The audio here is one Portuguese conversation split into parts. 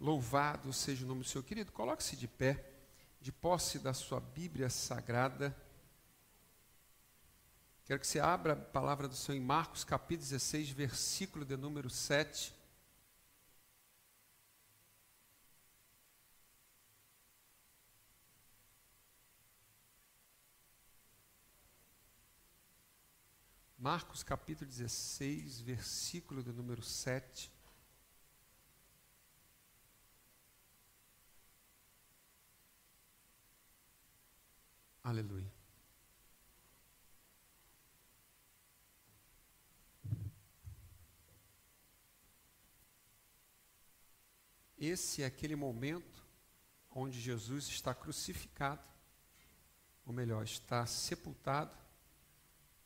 Louvado seja o nome do Senhor. Querido, coloque-se de pé, de posse da sua Bíblia Sagrada. Quero que você abra a palavra do Senhor em Marcos, capítulo 16, versículo de número 7. Marcos capítulo 16, versículo de número 7. Aleluia. Esse é aquele momento onde Jesus está crucificado, ou melhor, está sepultado,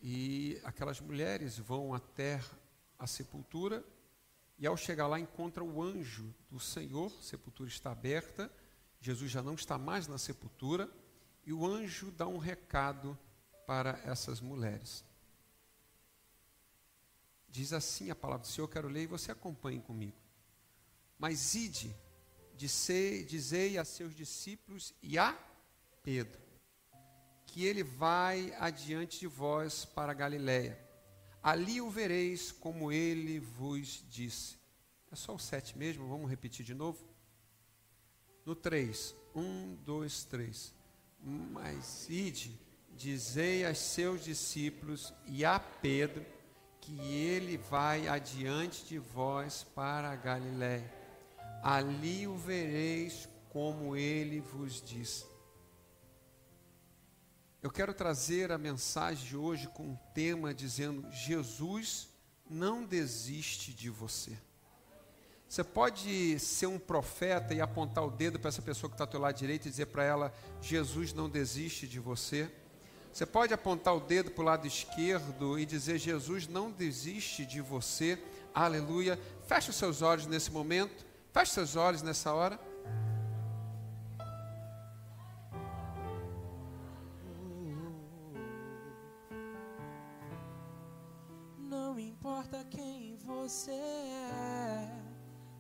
e aquelas mulheres vão até a sepultura, e ao chegar lá encontram o anjo do Senhor, a sepultura está aberta, Jesus já não está mais na sepultura, e o anjo dá um recado para essas mulheres. Diz assim a palavra do Senhor, quero ler e você acompanhe comigo. Mas ide, dizei, dizei a seus discípulos e a Pedro, que ele vai adiante de vós para Galiléia. Ali o vereis como ele vos disse. É só o sete mesmo, vamos repetir de novo? No três, um, dois, três. Mas ide, dizei a seus discípulos e a Pedro que ele vai adiante de vós para a Galiléia. Ali o vereis como ele vos disse. Eu quero trazer a mensagem de hoje com um tema dizendo: Jesus não desiste de você. Você pode ser um profeta e apontar o dedo para essa pessoa que está ao teu lado direito e dizer para ela: Jesus não desiste de você. Você pode apontar o dedo para o lado esquerdo e dizer: Jesus não desiste de você. Aleluia. Feche os seus olhos nesse momento. Feche os seus olhos nessa hora. Não importa quem você é.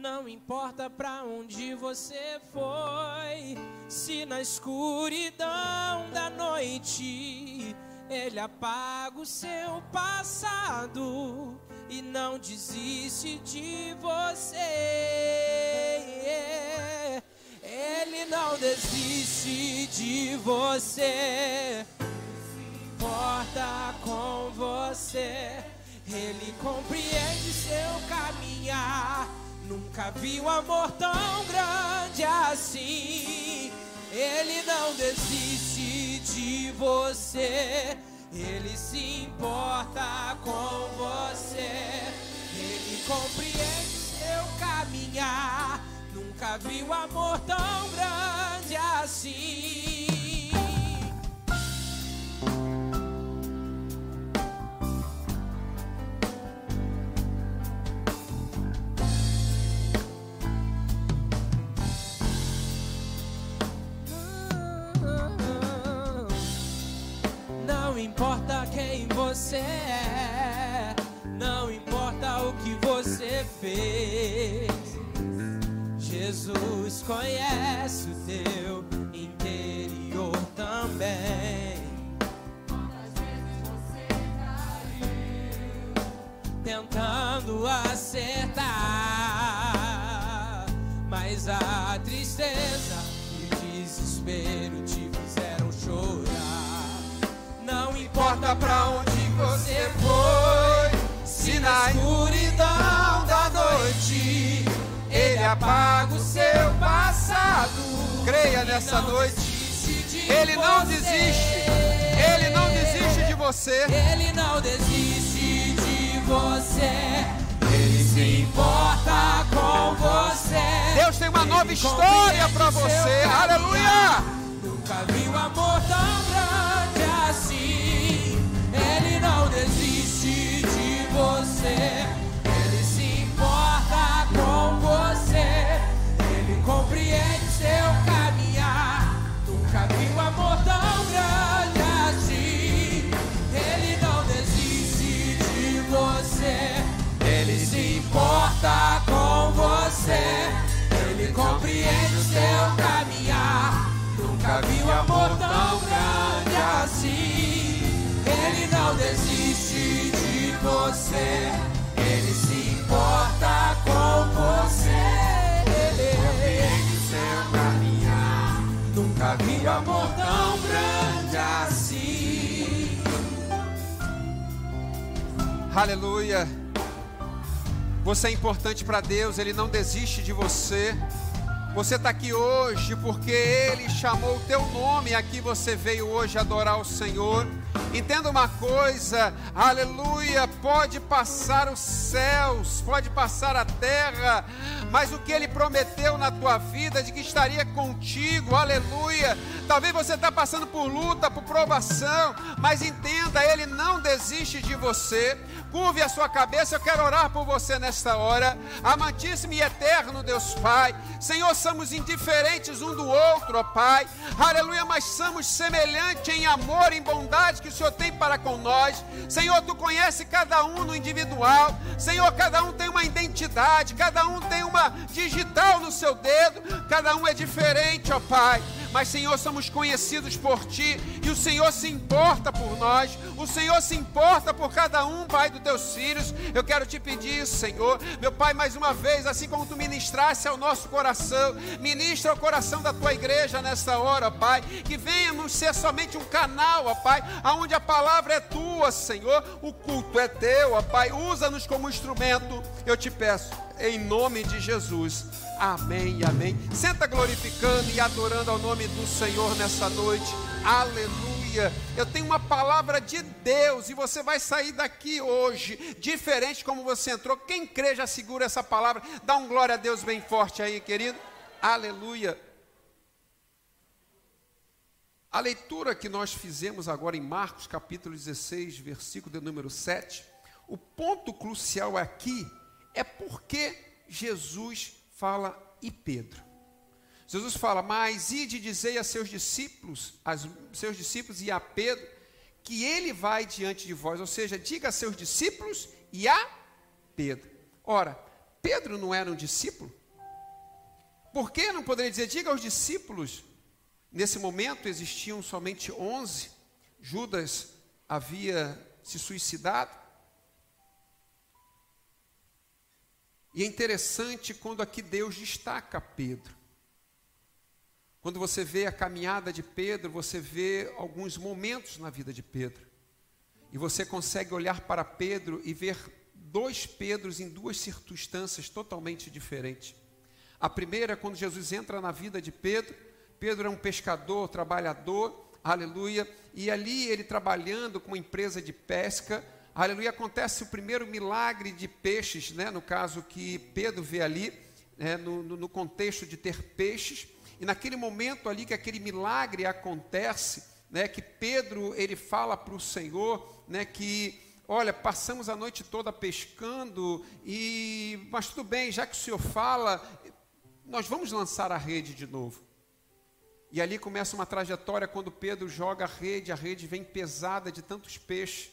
Não importa para onde você foi, se na escuridão da noite ele apaga o seu passado e não desiste de você. Ele não desiste de você. Se importa com você, ele compreende seu caminhar Nunca vi um amor tão grande assim. Ele não desiste de você. Ele se importa com você. Ele compreende seu caminhar. Nunca vi um amor tão grande assim. Você. Ele não desiste de você. Ele se importa com você. Deus tem uma uma nova Ele história para você. Aleluia! Nunca vi um amor tão desiste de você. Ele se importa com você. Ele o seu caminhar. Nunca vi amor tão grande assim. Aleluia. Você é importante para Deus, Ele não desiste de você. Você está aqui hoje porque Ele chamou o teu nome. Aqui você veio hoje adorar o Senhor. Entenda uma coisa, aleluia. Pode passar os céus, pode passar a terra, mas o que Ele prometeu na tua vida de que estaria contigo, aleluia. Talvez você está passando por luta, por provação, mas entenda, Ele não desiste de você. Curve a sua cabeça, eu quero orar por você nesta hora. Amantíssimo e eterno Deus Pai, Senhor, somos indiferentes um do outro, ó Pai. Aleluia, mas somos semelhantes em amor, em bondade que o Senhor tem para com nós. Senhor, tu conhece cada um no individual. Senhor, cada um tem uma identidade, cada um tem uma digital no seu dedo, cada um é diferente, ó Pai. Mas, Senhor, somos conhecidos por Ti e o Senhor se importa por nós, o Senhor se importa por cada um, Pai, dos teus filhos. Eu quero te pedir, Senhor, meu Pai, mais uma vez, assim como tu ministrasse ao nosso coração, ministra ao coração da tua igreja nesta hora, Pai, que venhamos ser somente um canal, ó Pai, aonde a palavra é tua, Senhor, o culto é teu, ó Pai, usa-nos como instrumento, eu te peço, em nome de Jesus. Amém amém. Senta glorificando e adorando ao nome do Senhor nessa noite. Aleluia. Eu tenho uma palavra de Deus e você vai sair daqui hoje diferente como você entrou. Quem crê já segura essa palavra. Dá um glória a Deus bem forte aí, querido. Aleluia. A leitura que nós fizemos agora em Marcos, capítulo 16, versículo de número 7, o ponto crucial aqui é porque Jesus fala e Pedro. Jesus fala: "Mas ide dizei a seus discípulos, aos seus discípulos e a Pedro, que ele vai diante de vós", ou seja, diga a seus discípulos e a Pedro. Ora, Pedro não era um discípulo? Por que não poderia dizer, diga aos discípulos? Nesse momento existiam somente 11, Judas havia se suicidado. E é interessante quando aqui Deus destaca Pedro. Quando você vê a caminhada de Pedro, você vê alguns momentos na vida de Pedro. E você consegue olhar para Pedro e ver dois Pedros em duas circunstâncias totalmente diferentes. A primeira, quando Jesus entra na vida de Pedro, Pedro é um pescador, trabalhador, aleluia, e ali ele trabalhando com uma empresa de pesca, aleluia, acontece o primeiro milagre de peixes, né, no caso que Pedro vê ali, né, no, no, no contexto de ter peixes, e naquele momento ali que aquele milagre acontece, né, que Pedro ele fala para o Senhor, né, que olha, passamos a noite toda pescando e mas tudo bem, já que o Senhor fala, nós vamos lançar a rede de novo. E ali começa uma trajetória quando Pedro joga a rede, a rede vem pesada de tantos peixes.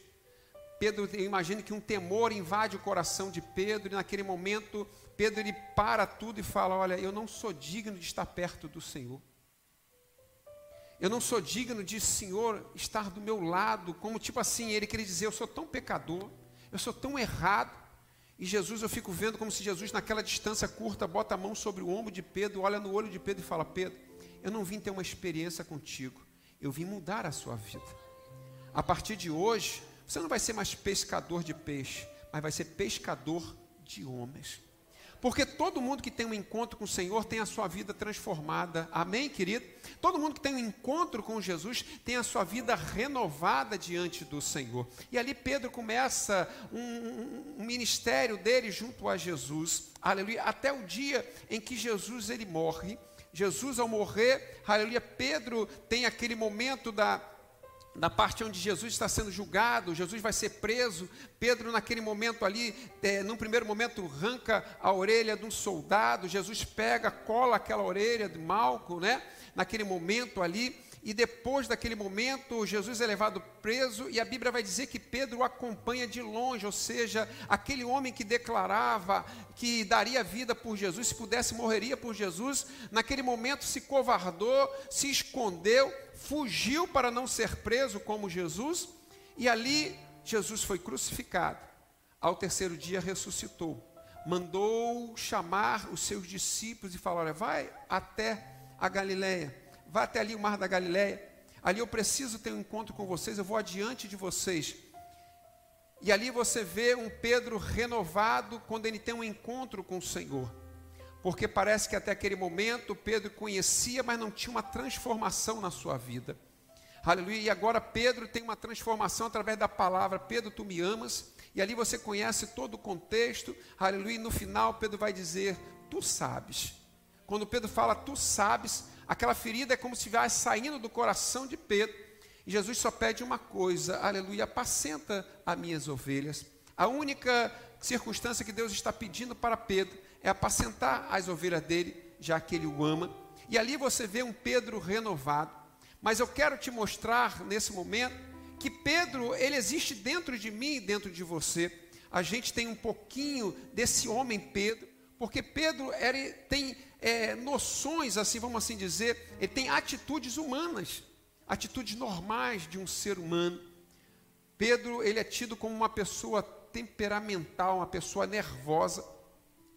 Pedro, eu imagino que um temor invade o coração de Pedro, e naquele momento, Pedro ele para tudo e fala: Olha, eu não sou digno de estar perto do Senhor. Eu não sou digno de Senhor estar do meu lado, como tipo assim, ele queria dizer: Eu sou tão pecador, eu sou tão errado. E Jesus, eu fico vendo como se Jesus, naquela distância curta, bota a mão sobre o ombro de Pedro, olha no olho de Pedro e fala: Pedro, eu não vim ter uma experiência contigo, eu vim mudar a sua vida. A partir de hoje, você não vai ser mais pescador de peixe, mas vai ser pescador de homens. Porque todo mundo que tem um encontro com o Senhor tem a sua vida transformada. Amém, querido? Todo mundo que tem um encontro com Jesus tem a sua vida renovada diante do Senhor. E ali Pedro começa um, um, um ministério dele junto a Jesus. Aleluia. Até o dia em que Jesus ele morre. Jesus ao morrer, aleluia, Pedro tem aquele momento da na parte onde Jesus está sendo julgado, Jesus vai ser preso. Pedro, naquele momento ali, é, num primeiro momento, arranca a orelha de um soldado. Jesus pega, cola aquela orelha de Malco, né? Naquele momento ali. E depois daquele momento, Jesus é levado preso, e a Bíblia vai dizer que Pedro o acompanha de longe, ou seja, aquele homem que declarava que daria vida por Jesus, se pudesse, morreria por Jesus, naquele momento se covardou, se escondeu, fugiu para não ser preso como Jesus, e ali Jesus foi crucificado. Ao terceiro dia ressuscitou, mandou chamar os seus discípulos e falar: Olha, vai até a Galileia vá até ali o mar da Galileia. Ali eu preciso ter um encontro com vocês, eu vou adiante de vocês. E ali você vê um Pedro renovado quando ele tem um encontro com o Senhor. Porque parece que até aquele momento Pedro conhecia, mas não tinha uma transformação na sua vida. Aleluia. E agora Pedro tem uma transformação através da palavra: Pedro, tu me amas. E ali você conhece todo o contexto. Aleluia. E no final Pedro vai dizer: Tu sabes. Quando Pedro fala, Tu sabes, aquela ferida é como se estivesse saindo do coração de Pedro. E Jesus só pede uma coisa: Aleluia, apacenta as minhas ovelhas. A única circunstância que Deus está pedindo para Pedro é apacentar as ovelhas dele, já que ele o ama. E ali você vê um Pedro renovado. Mas eu quero te mostrar nesse momento que Pedro, ele existe dentro de mim e dentro de você. A gente tem um pouquinho desse homem Pedro, porque Pedro ele tem é, noções, assim, vamos assim dizer, ele tem atitudes humanas, atitudes normais de um ser humano. Pedro, ele é tido como uma pessoa temperamental, uma pessoa nervosa.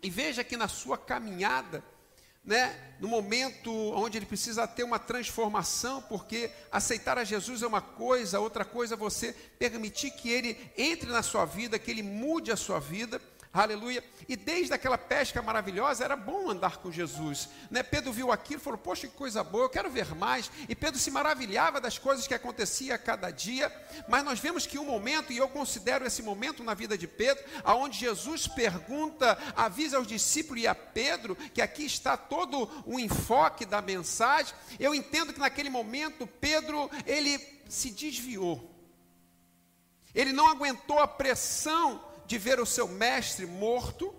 E veja que na sua caminhada, né, no momento onde ele precisa ter uma transformação, porque aceitar a Jesus é uma coisa, outra coisa é você permitir que ele entre na sua vida, que ele mude a sua vida. Aleluia. E desde aquela pesca maravilhosa, era bom andar com Jesus. Né? Pedro viu aquilo e falou: Poxa, que coisa boa, eu quero ver mais. E Pedro se maravilhava das coisas que acontecia a cada dia. Mas nós vemos que um momento, e eu considero esse momento na vida de Pedro, aonde Jesus pergunta, avisa aos discípulos e a Pedro, que aqui está todo o enfoque da mensagem. Eu entendo que naquele momento Pedro, ele se desviou. Ele não aguentou a pressão de ver o seu mestre morto,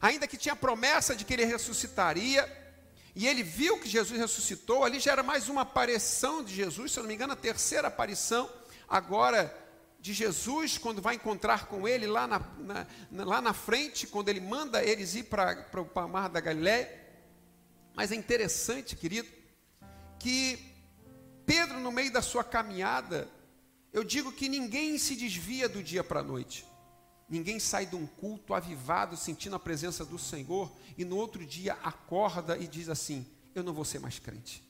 ainda que tinha promessa de que ele ressuscitaria, e ele viu que Jesus ressuscitou, ali já era mais uma aparição de Jesus, se eu não me engano, a terceira aparição, agora de Jesus, quando vai encontrar com ele lá na, na lá na frente, quando ele manda eles ir para o mar da Galiléia. Mas é interessante, querido, que Pedro, no meio da sua caminhada, eu digo que ninguém se desvia do dia para a noite. Ninguém sai de um culto avivado, sentindo a presença do Senhor, e no outro dia acorda e diz assim: Eu não vou ser mais crente,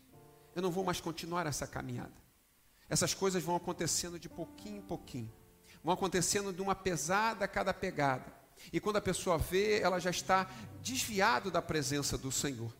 eu não vou mais continuar essa caminhada. Essas coisas vão acontecendo de pouquinho em pouquinho, vão acontecendo de uma pesada a cada pegada, e quando a pessoa vê, ela já está desviado da presença do Senhor.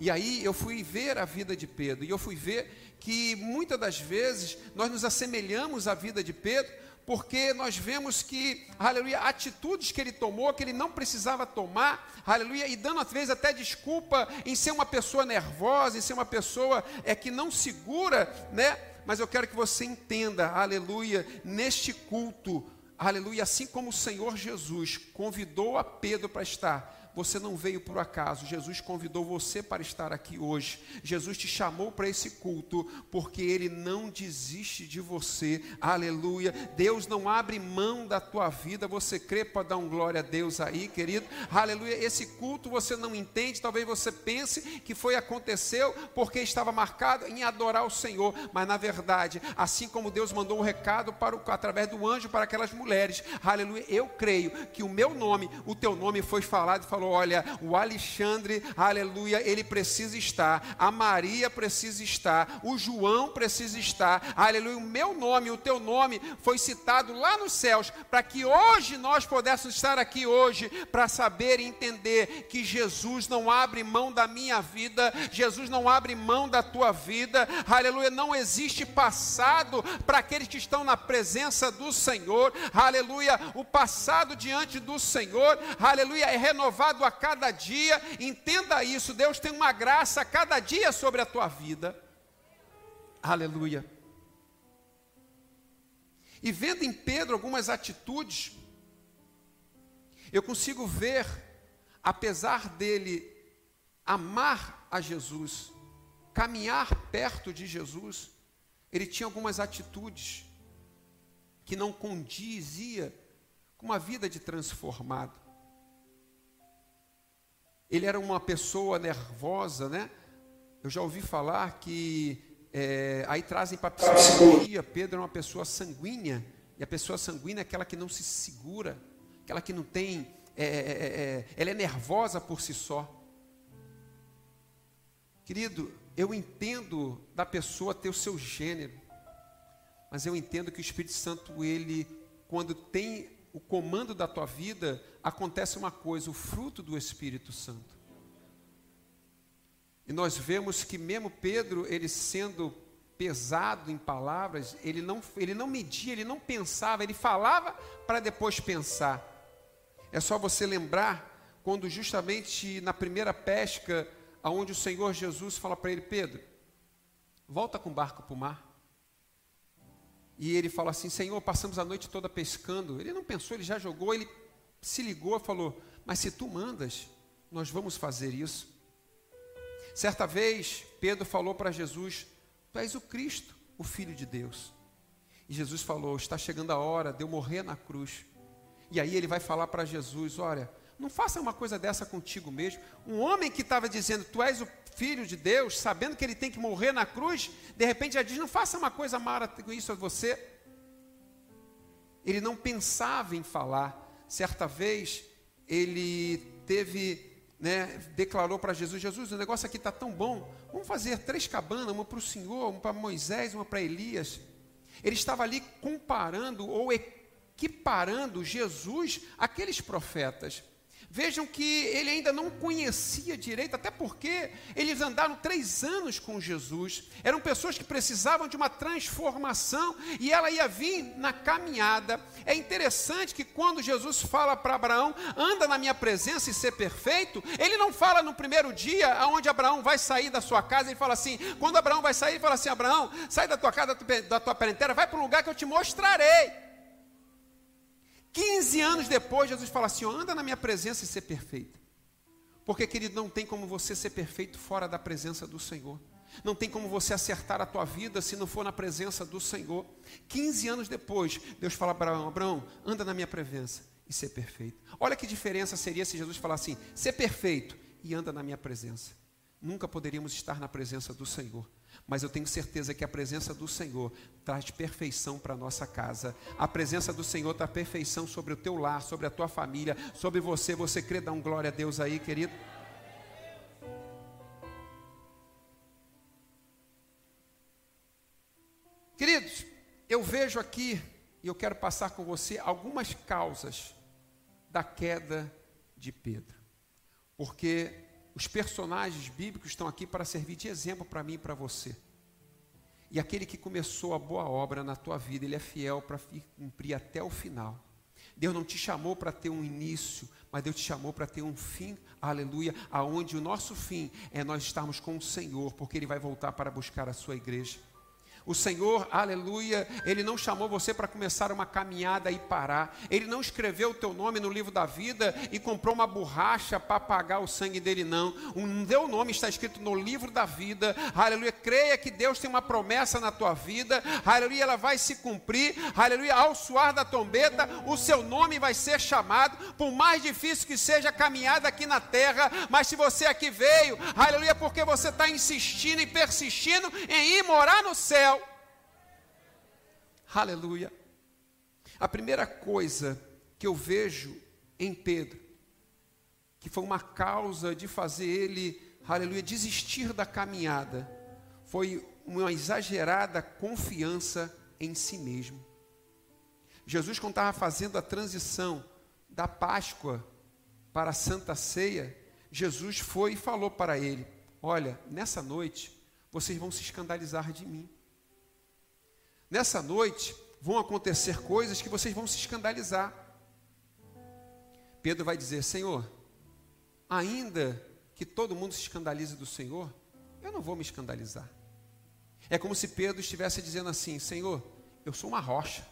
E aí eu fui ver a vida de Pedro, e eu fui ver que muitas das vezes nós nos assemelhamos à vida de Pedro, porque nós vemos que, aleluia, atitudes que ele tomou, que ele não precisava tomar, aleluia, e dando às vezes até desculpa em ser uma pessoa nervosa, em ser uma pessoa é, que não segura, né? Mas eu quero que você entenda, aleluia, neste culto, aleluia, assim como o Senhor Jesus convidou a Pedro para estar, você não veio por acaso. Jesus convidou você para estar aqui hoje. Jesus te chamou para esse culto porque ele não desiste de você. Aleluia. Deus não abre mão da tua vida. Você crê para dar um glória a Deus aí, querido? Aleluia. Esse culto você não entende, talvez você pense que foi aconteceu porque estava marcado em adorar o Senhor, mas na verdade, assim como Deus mandou um recado para o, através do anjo para aquelas mulheres. Aleluia. Eu creio que o meu nome, o teu nome foi falado e falou olha, o Alexandre, aleluia, ele precisa estar, a Maria precisa estar, o João precisa estar, aleluia, o meu nome, o teu nome foi citado lá nos céus, para que hoje nós pudéssemos estar aqui hoje, para saber e entender que Jesus não abre mão da minha vida, Jesus não abre mão da tua vida, aleluia, não existe passado para aqueles que estão na presença do Senhor, aleluia, o passado diante do Senhor, aleluia, é renovado a cada dia, entenda isso, Deus tem uma graça a cada dia sobre a tua vida, aleluia. E vendo em Pedro algumas atitudes, eu consigo ver, apesar dele amar a Jesus, caminhar perto de Jesus, ele tinha algumas atitudes que não condizia com uma vida de transformado. Ele era uma pessoa nervosa, né? Eu já ouvi falar que é, aí trazem para a psicologia, Pedro é uma pessoa sanguínea, e a pessoa sanguínea é aquela que não se segura, aquela que não tem, é, é, é, ela é nervosa por si só. Querido, eu entendo da pessoa ter o seu gênero, mas eu entendo que o Espírito Santo, ele, quando tem o comando da tua vida, acontece uma coisa, o fruto do Espírito Santo. E nós vemos que mesmo Pedro, ele sendo pesado em palavras, ele não, ele não media, ele não pensava, ele falava para depois pensar. É só você lembrar quando justamente na primeira pesca, aonde o Senhor Jesus fala para ele, Pedro, volta com o barco para o mar. E ele fala assim, Senhor, passamos a noite toda pescando. Ele não pensou, ele já jogou, ele se ligou e falou, mas se tu mandas, nós vamos fazer isso. Certa vez, Pedro falou para Jesus: Tu és o Cristo, o Filho de Deus. E Jesus falou: Está chegando a hora de eu morrer na cruz. E aí ele vai falar para Jesus: Olha, não faça uma coisa dessa contigo mesmo. Um homem que estava dizendo: Tu és o Filho de Deus, sabendo que ele tem que morrer na cruz, de repente já diz: Não faça uma coisa mara com isso a você. Ele não pensava em falar. Certa vez, ele teve né, declarou para Jesus: Jesus, o negócio aqui está tão bom, vamos fazer três cabanas, uma para o Senhor, uma para Moisés, uma para Elias. Ele estava ali comparando ou equiparando Jesus àqueles profetas. Vejam que ele ainda não conhecia direito, até porque eles andaram três anos com Jesus, eram pessoas que precisavam de uma transformação e ela ia vir na caminhada. É interessante que quando Jesus fala para Abraão, anda na minha presença e ser perfeito, ele não fala no primeiro dia aonde Abraão vai sair da sua casa, ele fala assim: quando Abraão vai sair, ele fala assim: Abraão, sai da tua casa, da tua parentela, vai para um lugar que eu te mostrarei. 15 anos depois, Jesus fala assim: anda na minha presença e ser perfeito. Porque, querido, não tem como você ser perfeito fora da presença do Senhor. Não tem como você acertar a tua vida se não for na presença do Senhor. 15 anos depois, Deus fala para Abraão: Abraão, anda na minha presença e ser perfeito. Olha que diferença seria se Jesus falasse assim: ser perfeito e anda na minha presença. Nunca poderíamos estar na presença do Senhor mas eu tenho certeza que a presença do Senhor traz perfeição para a nossa casa. A presença do Senhor traz perfeição sobre o teu lar, sobre a tua família, sobre você. Você crê dar um glória a Deus aí, querido? Queridos, eu vejo aqui, e eu quero passar com você algumas causas da queda de Pedro. Porque os personagens bíblicos estão aqui para servir de exemplo para mim e para você. E aquele que começou a boa obra na tua vida, ele é fiel para cumprir até o final. Deus não te chamou para ter um início, mas Deus te chamou para ter um fim, aleluia, aonde o nosso fim é nós estarmos com o Senhor, porque Ele vai voltar para buscar a sua igreja. O Senhor, aleluia, Ele não chamou você para começar uma caminhada e parar. Ele não escreveu o teu nome no livro da vida e comprou uma borracha para apagar o sangue dele, não. O teu nome está escrito no livro da vida. Aleluia. Creia que Deus tem uma promessa na tua vida. Aleluia. Ela vai se cumprir. Aleluia. Ao suar da trombeta, o seu nome vai ser chamado. Por mais difícil que seja a caminhada aqui na terra, mas se você aqui veio, aleluia, porque você está insistindo e persistindo em ir morar no céu. Aleluia. A primeira coisa que eu vejo em Pedro, que foi uma causa de fazer ele, aleluia, desistir da caminhada, foi uma exagerada confiança em si mesmo. Jesus, quando estava fazendo a transição da Páscoa para a Santa Ceia, Jesus foi e falou para ele: Olha, nessa noite vocês vão se escandalizar de mim. Nessa noite vão acontecer coisas que vocês vão se escandalizar. Pedro vai dizer: Senhor, ainda que todo mundo se escandalize do Senhor, eu não vou me escandalizar. É como se Pedro estivesse dizendo assim: Senhor, eu sou uma rocha.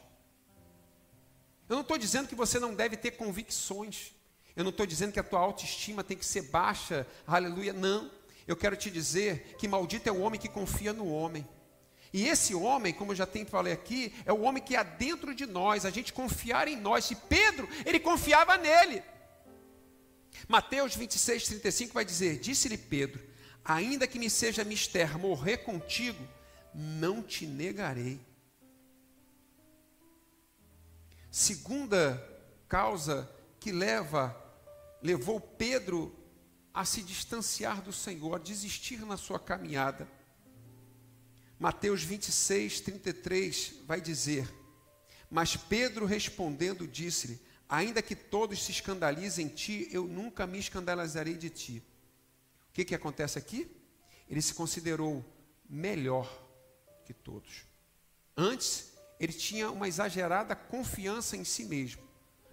Eu não estou dizendo que você não deve ter convicções. Eu não estou dizendo que a tua autoestima tem que ser baixa, aleluia. Não. Eu quero te dizer que maldito é o homem que confia no homem. E esse homem, como eu já tenho falei aqui, é o homem que há dentro de nós, a gente confiar em nós. E Pedro, ele confiava nele. Mateus 26, 35 vai dizer: Disse-lhe Pedro: Ainda que me seja mister morrer contigo, não te negarei. Segunda causa que leva levou Pedro a se distanciar do Senhor, a desistir na sua caminhada. Mateus 26, 33 vai dizer: Mas Pedro respondendo disse-lhe: Ainda que todos se escandalizem em ti, eu nunca me escandalizarei de ti. O que, que acontece aqui? Ele se considerou melhor que todos. Antes, ele tinha uma exagerada confiança em si mesmo.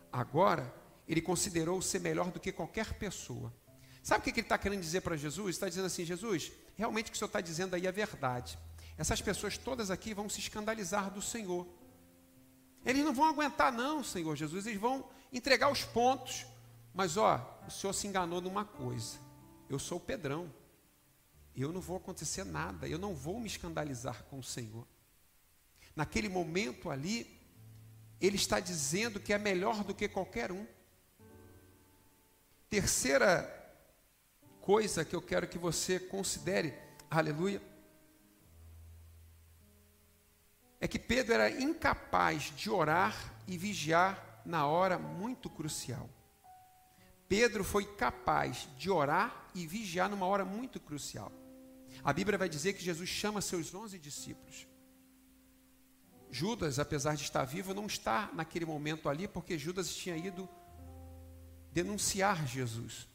Agora, ele considerou ser melhor do que qualquer pessoa. Sabe o que ele está querendo dizer para Jesus? Está dizendo assim: Jesus, realmente o que o senhor está dizendo aí é verdade. Essas pessoas todas aqui vão se escandalizar do Senhor. Eles não vão aguentar, não, Senhor Jesus, eles vão entregar os pontos. Mas ó, o senhor se enganou numa coisa. Eu sou o Pedrão. Eu não vou acontecer nada, eu não vou me escandalizar com o Senhor. Naquele momento ali, ele está dizendo que é melhor do que qualquer um. Terceira coisa que eu quero que você considere, aleluia, é que Pedro era incapaz de orar e vigiar na hora muito crucial. Pedro foi capaz de orar e vigiar numa hora muito crucial. A Bíblia vai dizer que Jesus chama seus onze discípulos. Judas, apesar de estar vivo, não está naquele momento ali, porque Judas tinha ido denunciar Jesus.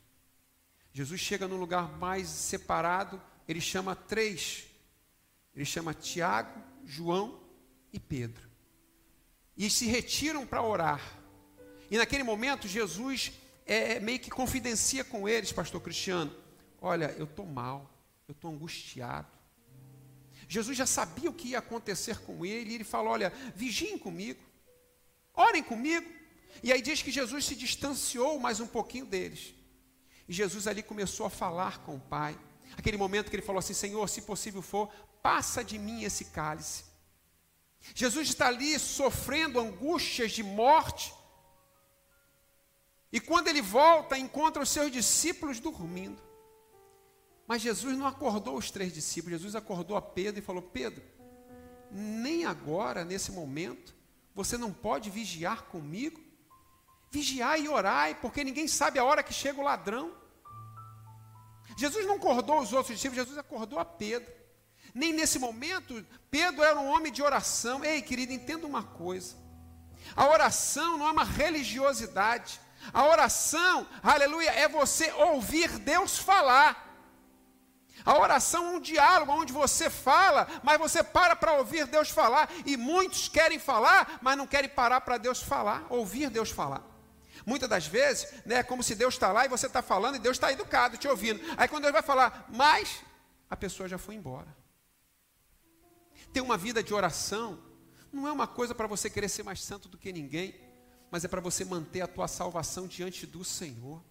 Jesus chega num lugar mais separado, ele chama três. Ele chama Tiago, João e Pedro. E se retiram para orar. E naquele momento, Jesus é, meio que confidencia com eles, pastor Cristiano: Olha, eu estou mal, eu estou angustiado. Jesus já sabia o que ia acontecer com ele, e ele falou: Olha, vigiem comigo, orem comigo. E aí diz que Jesus se distanciou mais um pouquinho deles. E Jesus ali começou a falar com o Pai. Aquele momento que ele falou assim: Senhor, se possível for, passa de mim esse cálice. Jesus está ali sofrendo angústias de morte. E quando ele volta, encontra os seus discípulos dormindo. Mas Jesus não acordou os três discípulos, Jesus acordou a Pedro e falou: Pedro, nem agora, nesse momento, você não pode vigiar comigo? Vigiai e orai, porque ninguém sabe a hora que chega o ladrão. Jesus não acordou os outros discípulos, Jesus acordou a Pedro. Nem nesse momento, Pedro era um homem de oração. Ei, querido, entenda uma coisa: a oração não é uma religiosidade. A oração, aleluia, é você ouvir Deus falar. A oração é um diálogo onde você fala, mas você para para ouvir Deus falar. E muitos querem falar, mas não querem parar para Deus falar, ouvir Deus falar. Muitas das vezes, né, é como se Deus está lá e você está falando e Deus está educado, te ouvindo. Aí quando Deus vai falar, mas a pessoa já foi embora. Ter uma vida de oração não é uma coisa para você querer ser mais santo do que ninguém, mas é para você manter a tua salvação diante do Senhor.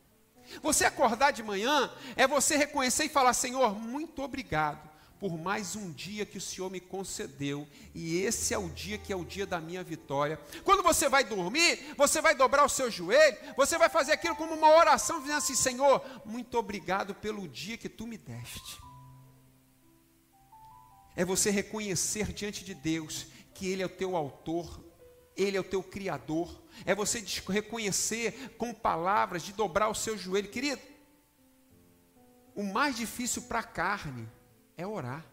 Você acordar de manhã é você reconhecer e falar: Senhor, muito obrigado por mais um dia que o Senhor me concedeu, e esse é o dia que é o dia da minha vitória. Quando você vai dormir, você vai dobrar o seu joelho, você vai fazer aquilo como uma oração, dizendo assim: Senhor, muito obrigado pelo dia que tu me deste. É você reconhecer diante de Deus que Ele é o teu autor Ele é o teu Criador. É você reconhecer com palavras, de dobrar o seu joelho. Querido, o mais difícil para a carne é orar.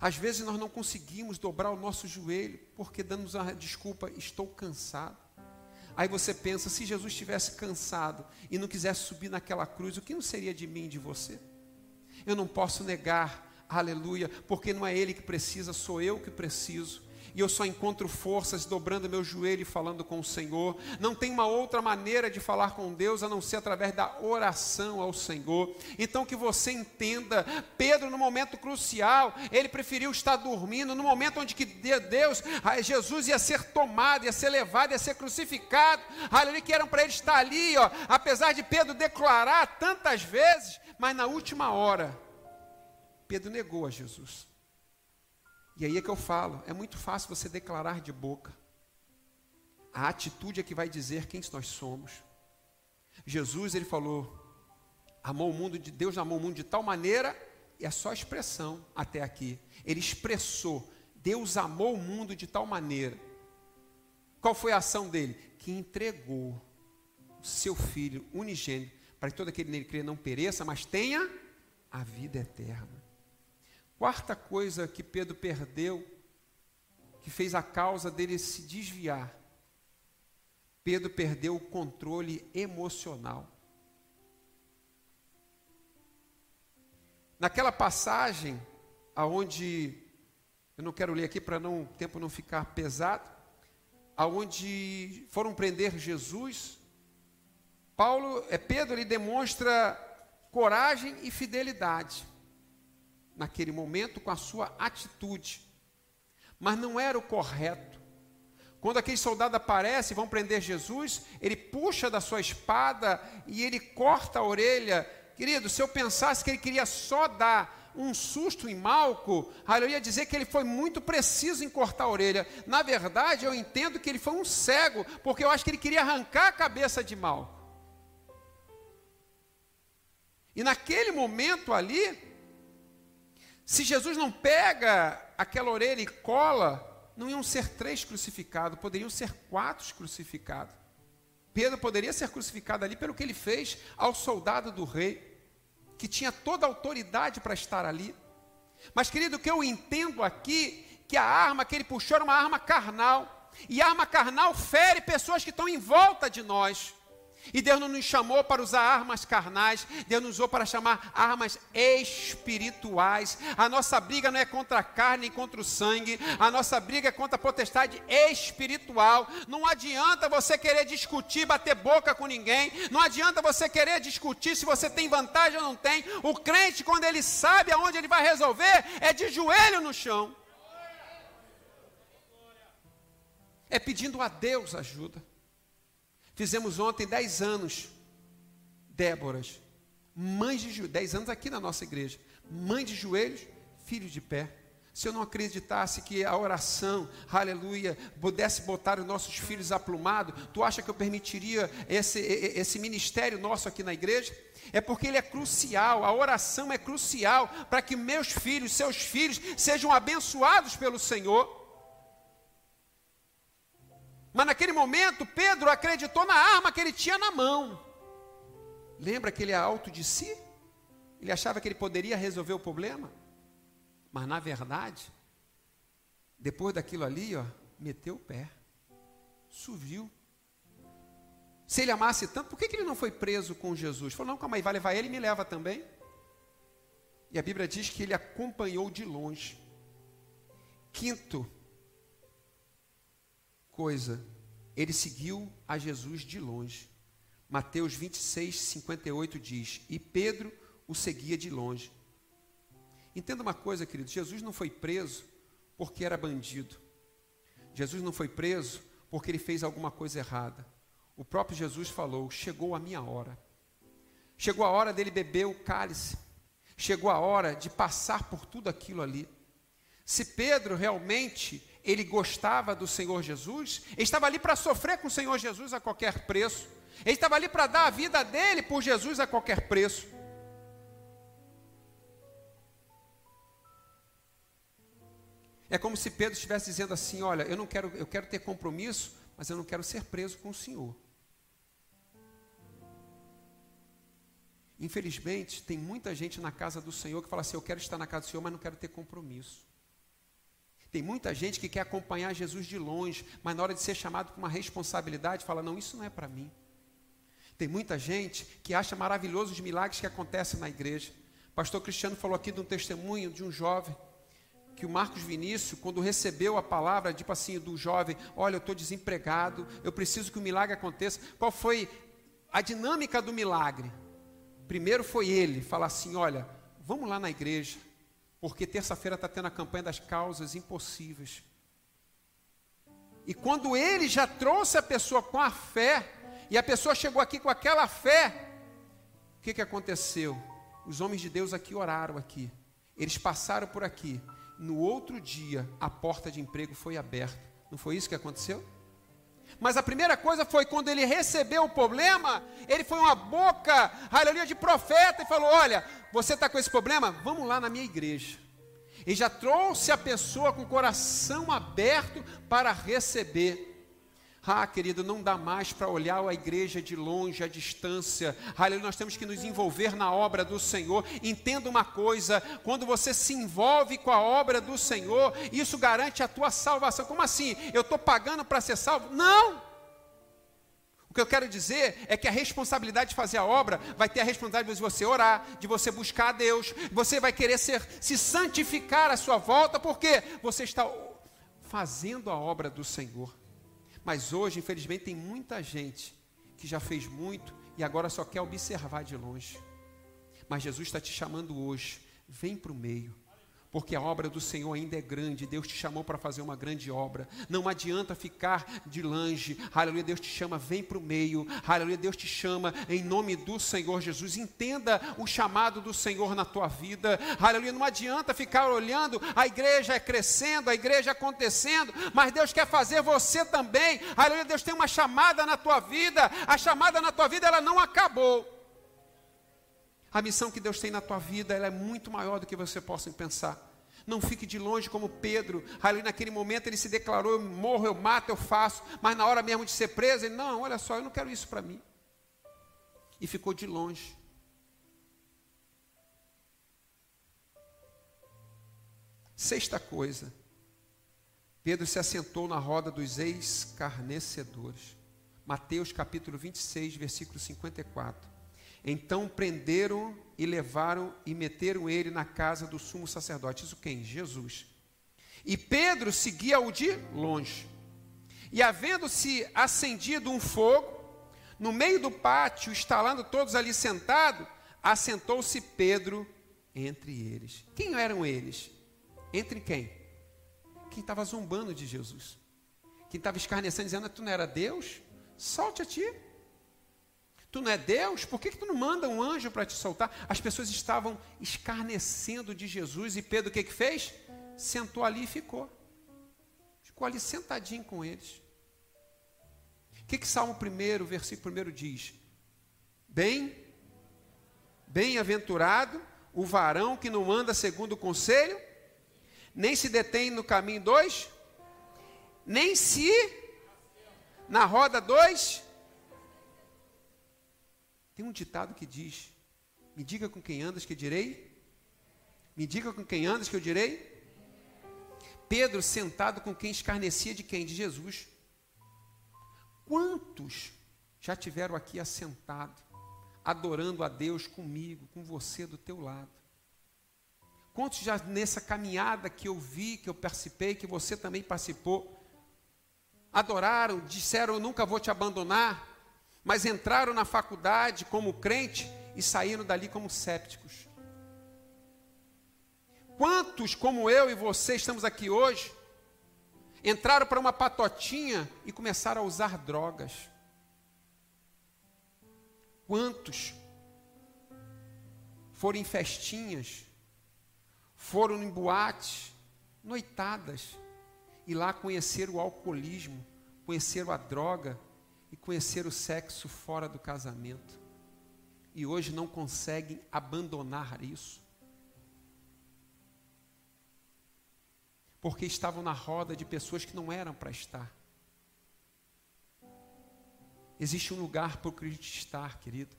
Às vezes nós não conseguimos dobrar o nosso joelho, porque damos a desculpa, estou cansado. Aí você pensa, se Jesus estivesse cansado e não quisesse subir naquela cruz, o que não seria de mim e de você? Eu não posso negar, aleluia, porque não é Ele que precisa, sou eu que preciso. E eu só encontro forças dobrando meu joelho e falando com o Senhor. Não tem uma outra maneira de falar com Deus a não ser através da oração ao Senhor. Então que você entenda, Pedro no momento crucial, ele preferiu estar dormindo, no momento onde que de- Deus, Jesus ia ser tomado, ia ser levado, ia ser crucificado. Aleluia, que eram para ele estar ali, ó, apesar de Pedro declarar tantas vezes, mas na última hora, Pedro negou a Jesus. E aí é que eu falo, é muito fácil você declarar de boca. A atitude é que vai dizer quem nós somos. Jesus, ele falou, amou o mundo de Deus amou o mundo de tal maneira, e é só expressão até aqui. Ele expressou, Deus amou o mundo de tal maneira. Qual foi a ação dele? Que entregou o seu filho unigênito, para que todo aquele nele crê não pereça, mas tenha a vida eterna. Quarta coisa que Pedro perdeu, que fez a causa dele se desviar. Pedro perdeu o controle emocional. Naquela passagem, aonde eu não quero ler aqui para não o tempo não ficar pesado, aonde foram prender Jesus, Paulo, é Pedro, ele demonstra coragem e fidelidade naquele momento com a sua atitude. Mas não era o correto. Quando aquele soldado aparece e vão prender Jesus, ele puxa da sua espada e ele corta a orelha. Querido, se eu pensasse que ele queria só dar um susto em Malco, eu ia dizer que ele foi muito preciso em cortar a orelha. Na verdade, eu entendo que ele foi um cego, porque eu acho que ele queria arrancar a cabeça de Malco. E naquele momento ali, se Jesus não pega aquela orelha e cola, não iam ser três crucificados, poderiam ser quatro crucificados. Pedro poderia ser crucificado ali pelo que ele fez ao soldado do rei, que tinha toda a autoridade para estar ali. Mas, querido, o que eu entendo aqui, que a arma que ele puxou era uma arma carnal, e a arma carnal fere pessoas que estão em volta de nós. E Deus não nos chamou para usar armas carnais, Deus nos usou para chamar armas espirituais. A nossa briga não é contra a carne nem contra o sangue, a nossa briga é contra a potestade espiritual. Não adianta você querer discutir, bater boca com ninguém, não adianta você querer discutir se você tem vantagem ou não tem. O crente, quando ele sabe aonde ele vai resolver, é de joelho no chão. É pedindo a Deus ajuda. Fizemos ontem 10 anos, Déboras, mães de joelhos, 10 anos aqui na nossa igreja, mãe de joelhos, filho de pé. Se eu não acreditasse que a oração, aleluia, pudesse botar os nossos filhos aplumados, tu acha que eu permitiria esse, esse ministério nosso aqui na igreja? É porque ele é crucial, a oração é crucial para que meus filhos, seus filhos, sejam abençoados pelo Senhor. Mas naquele momento, Pedro acreditou na arma que ele tinha na mão. Lembra que ele é alto de si? Ele achava que ele poderia resolver o problema. Mas na verdade, depois daquilo ali, ó, meteu o pé. Subiu. Se ele amasse tanto, por que, que ele não foi preso com Jesus? Falou, não, calma aí, vai levar ele e me leva também. E a Bíblia diz que ele acompanhou de longe. Quinto, coisa, ele seguiu a Jesus de longe. Mateus 26, 58 diz: E Pedro o seguia de longe. Entenda uma coisa, querido: Jesus não foi preso porque era bandido. Jesus não foi preso porque ele fez alguma coisa errada. O próprio Jesus falou: Chegou a minha hora. Chegou a hora dele beber o cálice. Chegou a hora de passar por tudo aquilo ali. Se Pedro realmente ele gostava do Senhor Jesus, ele estava ali para sofrer com o Senhor Jesus a qualquer preço. Ele estava ali para dar a vida dele por Jesus a qualquer preço. É como se Pedro estivesse dizendo assim: Olha, eu não quero, eu quero ter compromisso, mas eu não quero ser preso com o Senhor. Infelizmente, tem muita gente na casa do Senhor que fala assim: Eu quero estar na casa do Senhor, mas não quero ter compromisso. Tem muita gente que quer acompanhar Jesus de longe, mas na hora de ser chamado com uma responsabilidade, fala: Não, isso não é para mim. Tem muita gente que acha maravilhoso os milagres que acontecem na igreja. Pastor Cristiano falou aqui de um testemunho de um jovem que o Marcos Vinícius, quando recebeu a palavra, tipo assim, do jovem, olha, eu estou desempregado, eu preciso que o milagre aconteça. Qual foi a dinâmica do milagre? Primeiro foi ele falar assim: olha, vamos lá na igreja, porque terça-feira está tendo a campanha das causas impossíveis. E quando ele já trouxe a pessoa com a fé, e a pessoa chegou aqui com aquela fé, o que, que aconteceu? Os homens de Deus aqui oraram aqui. Eles passaram por aqui. No outro dia, a porta de emprego foi aberta. Não foi isso que aconteceu? Mas a primeira coisa foi quando ele recebeu o problema, ele foi uma boca, aleluia, de profeta e falou: Olha, você está com esse problema? Vamos lá na minha igreja. E já trouxe a pessoa com o coração aberto para receber. Ah, querido, não dá mais para olhar a igreja de longe, à distância. Aleluia, nós temos que nos envolver na obra do Senhor. Entenda uma coisa: quando você se envolve com a obra do Senhor, isso garante a tua salvação. Como assim? Eu estou pagando para ser salvo? Não! O que eu quero dizer é que a responsabilidade de fazer a obra vai ter a responsabilidade de você orar, de você buscar a Deus, você vai querer ser, se santificar à sua volta, porque você está fazendo a obra do Senhor. Mas hoje, infelizmente, tem muita gente que já fez muito e agora só quer observar de longe. Mas Jesus está te chamando hoje, vem para o meio. Porque a obra do Senhor ainda é grande, Deus te chamou para fazer uma grande obra. Não adianta ficar de longe. Aleluia, Deus te chama, vem para o meio. Aleluia, Deus te chama em nome do Senhor Jesus. Entenda o chamado do Senhor na tua vida. Aleluia, não adianta ficar olhando, a igreja é crescendo, a igreja acontecendo, mas Deus quer fazer você também. Aleluia, Deus tem uma chamada na tua vida. A chamada na tua vida ela não acabou. A missão que Deus tem na tua vida, é muito maior do que você possa pensar. Não fique de longe como Pedro. Ali naquele momento ele se declarou: eu morro, eu mato, eu faço. Mas na hora mesmo de ser preso, ele: não, olha só, eu não quero isso para mim. E ficou de longe. Sexta coisa. Pedro se assentou na roda dos escarnecedores. Mateus capítulo 26, versículo 54. Então prenderam e levaram e meteram ele na casa do sumo sacerdote. Isso quem? Jesus. E Pedro seguia-o de longe. E havendo-se acendido um fogo, no meio do pátio, instalando todos ali sentados, assentou-se Pedro entre eles. Quem eram eles? Entre quem? Quem estava zombando de Jesus. Quem estava escarnecendo, dizendo: Tu não era Deus? Solte a ti. Tu não é Deus? Por que, que tu não manda um anjo para te soltar? As pessoas estavam escarnecendo de Jesus e Pedro o que, que fez? Sentou ali e ficou. Ficou ali sentadinho com eles. O que, que Salmo 1, versículo 1 diz? Bem, bem-aventurado o varão que não anda segundo o conselho, nem se detém no caminho dois, nem se na roda dois tem um ditado que diz: Me diga com quem andas que direi. Me diga com quem andas que eu direi. Pedro sentado com quem escarnecia de quem? De Jesus. Quantos já tiveram aqui assentado, adorando a Deus comigo, com você do teu lado? Quantos já nessa caminhada que eu vi, que eu participei, que você também participou, adoraram, disseram: Eu nunca vou te abandonar, mas entraram na faculdade como crente e saíram dali como sépticos. Quantos, como eu e você, estamos aqui hoje, entraram para uma patotinha e começaram a usar drogas? Quantos foram em festinhas, foram em boates, noitadas, e lá conheceram o alcoolismo, conheceram a droga, conhecer o sexo fora do casamento. E hoje não conseguem abandonar isso. porque estavam na roda de pessoas que não eram para estar. Existe um lugar para o crente estar, querido,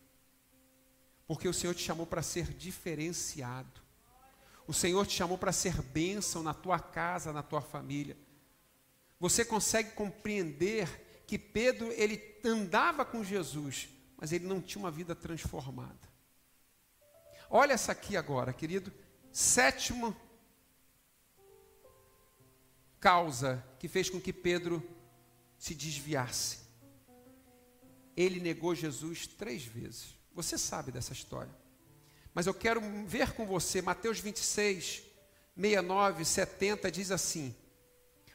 porque o Senhor te chamou para ser diferenciado. O Senhor te chamou para ser bênção na tua casa, na tua família. Você consegue compreender que Pedro ele andava com Jesus, mas ele não tinha uma vida transformada. Olha essa aqui agora, querido. Sétimo causa que fez com que Pedro se desviasse. Ele negou Jesus três vezes. Você sabe dessa história. Mas eu quero ver com você, Mateus 26, 69, 70 diz assim: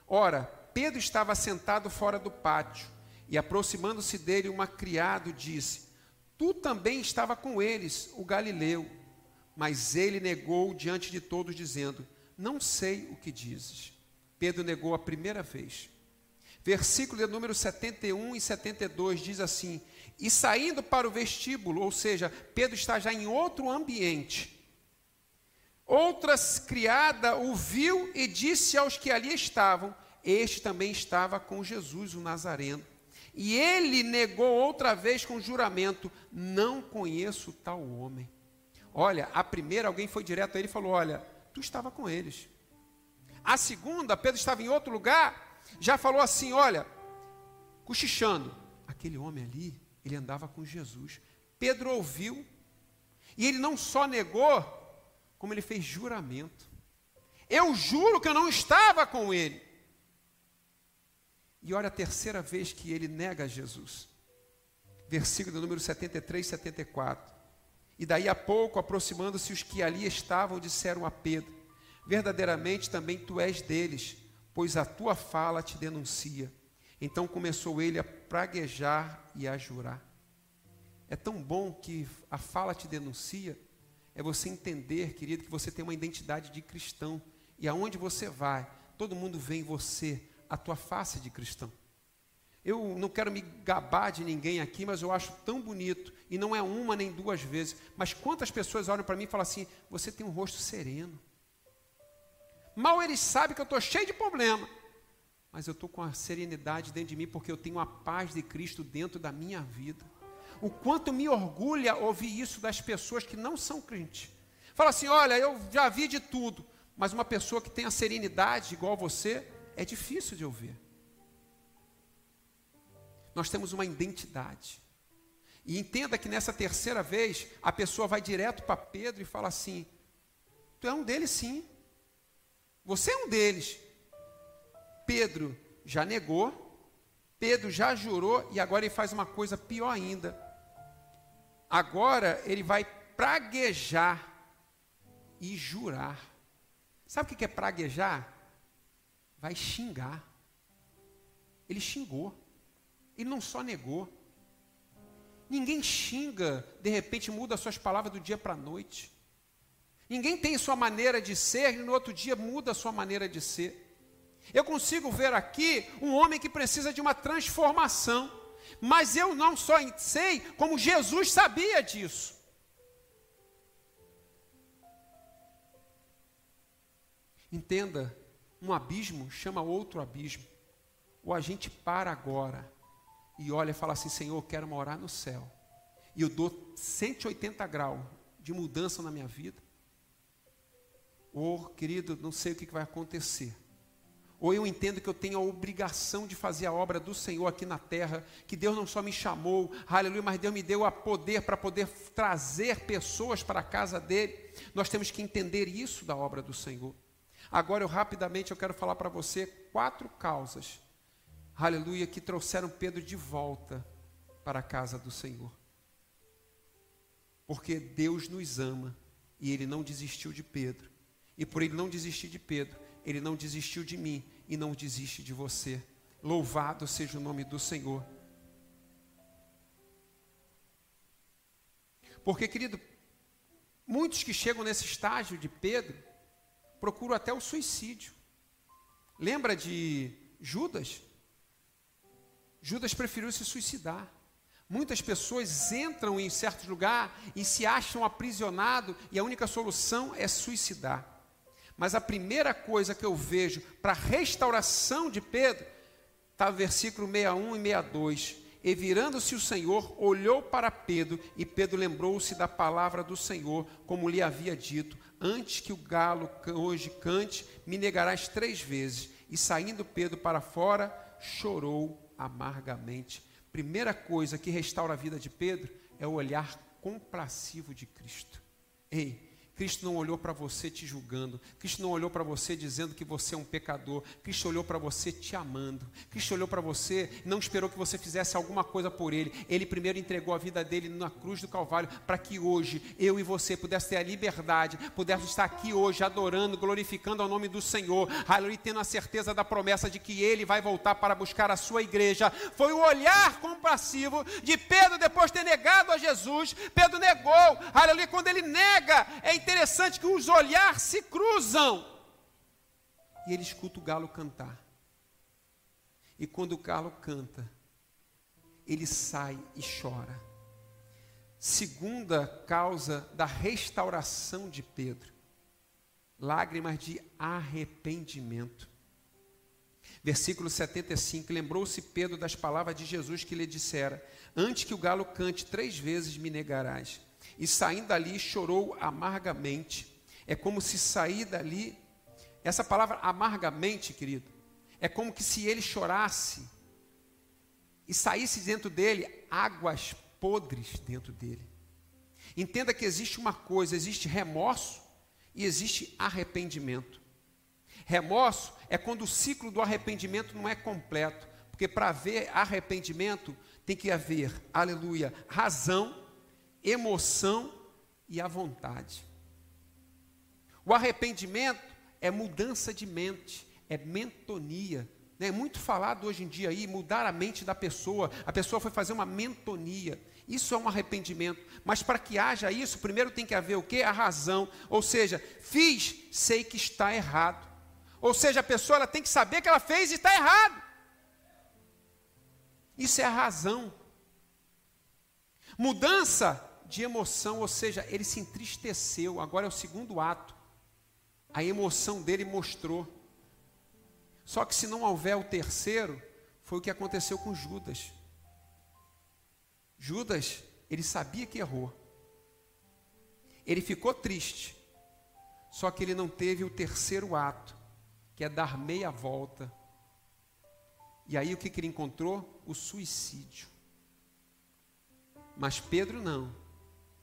Ora, Pedro estava sentado fora do pátio, e aproximando-se dele, uma criado disse: Tu também estava com eles, o Galileu. Mas ele negou diante de todos, dizendo: Não sei o que dizes. Pedro negou a primeira vez. Versículo de número 71 e 72 diz assim: E saindo para o vestíbulo, ou seja, Pedro está já em outro ambiente. Outras criada o viu e disse aos que ali estavam: Este também estava com Jesus, o Nazareno. E ele negou outra vez com juramento: Não conheço tal homem. Olha, a primeira alguém foi direto a ele e falou: Olha, tu estava com eles. A segunda, Pedro estava em outro lugar, já falou assim: Olha, cochichando, aquele homem ali, ele andava com Jesus. Pedro ouviu, e ele não só negou, como ele fez juramento. Eu juro que eu não estava com ele. E olha a terceira vez que ele nega Jesus. Versículo número 73 e 74. E daí a pouco, aproximando-se os que ali estavam, disseram a Pedro: Verdadeiramente também tu és deles, pois a tua fala te denuncia. Então começou ele a praguejar e a jurar. É tão bom que a fala te denuncia, é você entender, querido, que você tem uma identidade de cristão. E aonde você vai, todo mundo vê em você a tua face de cristão. Eu não quero me gabar de ninguém aqui, mas eu acho tão bonito, e não é uma nem duas vezes, mas quantas pessoas olham para mim e falam assim: você tem um rosto sereno. Mal eles sabem que eu estou cheio de problema, mas eu estou com a serenidade dentro de mim, porque eu tenho a paz de Cristo dentro da minha vida. O quanto me orgulha ouvir isso das pessoas que não são crentes. Fala assim: olha, eu já vi de tudo, mas uma pessoa que tem a serenidade igual você, é difícil de ouvir. Nós temos uma identidade. E entenda que nessa terceira vez, a pessoa vai direto para Pedro e fala assim: Tu é um deles, sim. Você é um deles. Pedro já negou, Pedro já jurou e agora ele faz uma coisa pior ainda. Agora ele vai praguejar e jurar. Sabe o que é praguejar? Vai xingar. Ele xingou. Ele não só negou. Ninguém xinga, de repente muda suas palavras do dia para a noite. Ninguém tem sua maneira de ser e no outro dia muda a sua maneira de ser. Eu consigo ver aqui um homem que precisa de uma transformação, mas eu não só sei, como Jesus sabia disso. Entenda, um abismo chama outro abismo. Ou a gente para agora e olha e fala assim: Senhor, eu quero morar no céu. E eu dou 180 graus de mudança na minha vida. Ou, querido, não sei o que vai acontecer. Ou eu entendo que eu tenho a obrigação de fazer a obra do Senhor aqui na terra, que Deus não só me chamou, aleluia, mas Deus me deu a poder para poder trazer pessoas para a casa dele. Nós temos que entender isso da obra do Senhor. Agora eu rapidamente eu quero falar para você quatro causas, aleluia, que trouxeram Pedro de volta para a casa do Senhor. Porque Deus nos ama e ele não desistiu de Pedro. E por ele não desistir de Pedro, ele não desistiu de mim e não desiste de você. Louvado seja o nome do Senhor. Porque, querido, muitos que chegam nesse estágio de Pedro procuram até o suicídio. Lembra de Judas? Judas preferiu se suicidar. Muitas pessoas entram em certo lugar e se acham aprisionados e a única solução é suicidar. Mas a primeira coisa que eu vejo para a restauração de Pedro está no versículo 61 e 62. E virando-se o Senhor, olhou para Pedro, e Pedro lembrou-se da palavra do Senhor, como lhe havia dito: Antes que o galo hoje cante, me negarás três vezes. E saindo Pedro para fora, chorou amargamente. Primeira coisa que restaura a vida de Pedro é o olhar compassivo de Cristo. Ei, Cristo não olhou para você te julgando, Cristo não olhou para você dizendo que você é um pecador, Cristo olhou para você te amando, Cristo olhou para você e não esperou que você fizesse alguma coisa por Ele, Ele primeiro entregou a vida dele na cruz do Calvário, para que hoje eu e você pudéssemos ter a liberdade, pudéssemos estar aqui hoje adorando, glorificando ao nome do Senhor, aleluia, tendo a certeza da promessa de que Ele vai voltar para buscar a sua igreja. Foi o olhar compassivo de Pedro depois de ter negado a Jesus, Pedro negou, aleluia, quando ele nega, é interessante que os olhares se cruzam. E ele escuta o galo cantar. E quando o galo canta, ele sai e chora. Segunda causa da restauração de Pedro: lágrimas de arrependimento. Versículo 75: Lembrou-se Pedro das palavras de Jesus que lhe dissera: Antes que o galo cante três vezes me negarás. E saindo dali chorou amargamente. É como se sair dali. Essa palavra amargamente, querido, é como que se ele chorasse e saísse dentro dele águas podres dentro dele. Entenda que existe uma coisa: existe remorso e existe arrependimento. Remorso é quando o ciclo do arrependimento não é completo, porque para haver arrependimento tem que haver, aleluia, razão, emoção e a vontade. O arrependimento é mudança de mente, é mentonia. né? É muito falado hoje em dia aí, mudar a mente da pessoa. A pessoa foi fazer uma mentonia. Isso é um arrependimento. Mas para que haja isso, primeiro tem que haver o quê? A razão. Ou seja, fiz, sei que está errado. Ou seja, a pessoa ela tem que saber que ela fez e está errado. Isso é a razão. Mudança de emoção, ou seja, ele se entristeceu. Agora é o segundo ato. A emoção dele mostrou. Só que se não houver o terceiro, foi o que aconteceu com Judas. Judas, ele sabia que errou. Ele ficou triste. Só que ele não teve o terceiro ato, que é dar meia volta. E aí o que, que ele encontrou? O suicídio. Mas Pedro não.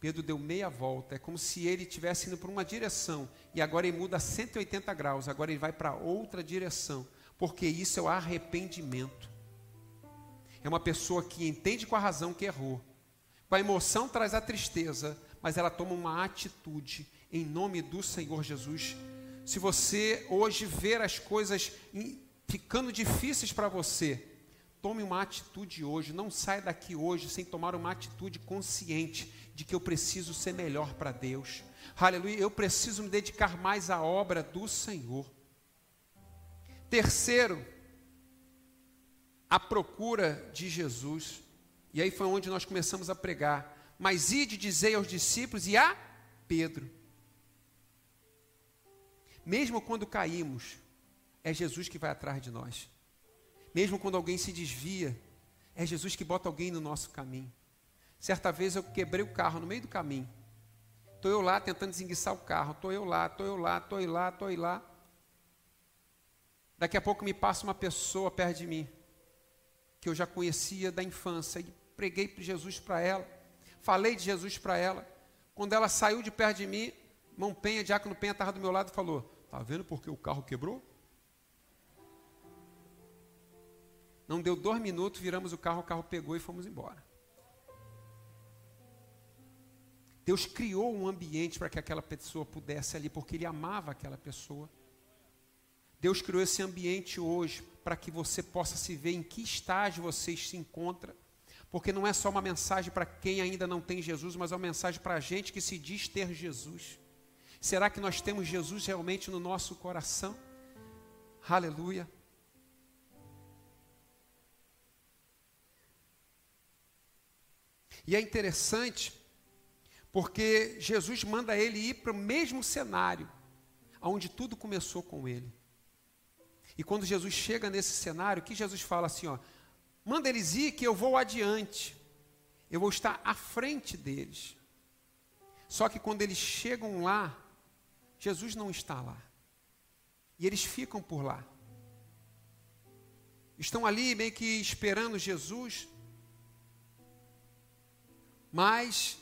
Pedro deu meia volta. É como se ele estivesse indo para uma direção e agora ele muda 180 graus. Agora ele vai para outra direção. Porque isso é o arrependimento. É uma pessoa que entende com a razão que errou. Com a emoção traz a tristeza, mas ela toma uma atitude em nome do Senhor Jesus. Se você hoje ver as coisas ficando difíceis para você, tome uma atitude hoje. Não saia daqui hoje sem tomar uma atitude consciente de que eu preciso ser melhor para Deus. Aleluia, eu preciso me dedicar mais à obra do Senhor. Terceiro, a procura de Jesus. E aí foi onde nós começamos a pregar. Mas ide dizei aos discípulos e a Pedro. Mesmo quando caímos, é Jesus que vai atrás de nós. Mesmo quando alguém se desvia, é Jesus que bota alguém no nosso caminho. Certa vez eu quebrei o carro no meio do caminho. Estou eu lá tentando desenguiçar o carro. Estou eu lá, estou eu lá, estou eu lá, estou eu lá. Daqui a pouco me passa uma pessoa perto de mim, que eu já conhecia da infância, e preguei Jesus para ela, falei de Jesus para ela. Quando ela saiu de perto de mim, irmão Penha, Diácono Penha estava do meu lado e falou: Está vendo porque o carro quebrou? Não deu dois minutos, viramos o carro, o carro pegou e fomos embora. Deus criou um ambiente para que aquela pessoa pudesse ali, porque Ele amava aquela pessoa. Deus criou esse ambiente hoje para que você possa se ver em que estágio você se encontra, porque não é só uma mensagem para quem ainda não tem Jesus, mas é uma mensagem para a gente que se diz ter Jesus. Será que nós temos Jesus realmente no nosso coração? Aleluia. E é interessante, porque Jesus manda ele ir para o mesmo cenário, onde tudo começou com ele. E quando Jesus chega nesse cenário, que Jesus fala assim, ó, manda eles ir que eu vou adiante. Eu vou estar à frente deles. Só que quando eles chegam lá, Jesus não está lá. E eles ficam por lá. Estão ali meio que esperando Jesus. Mas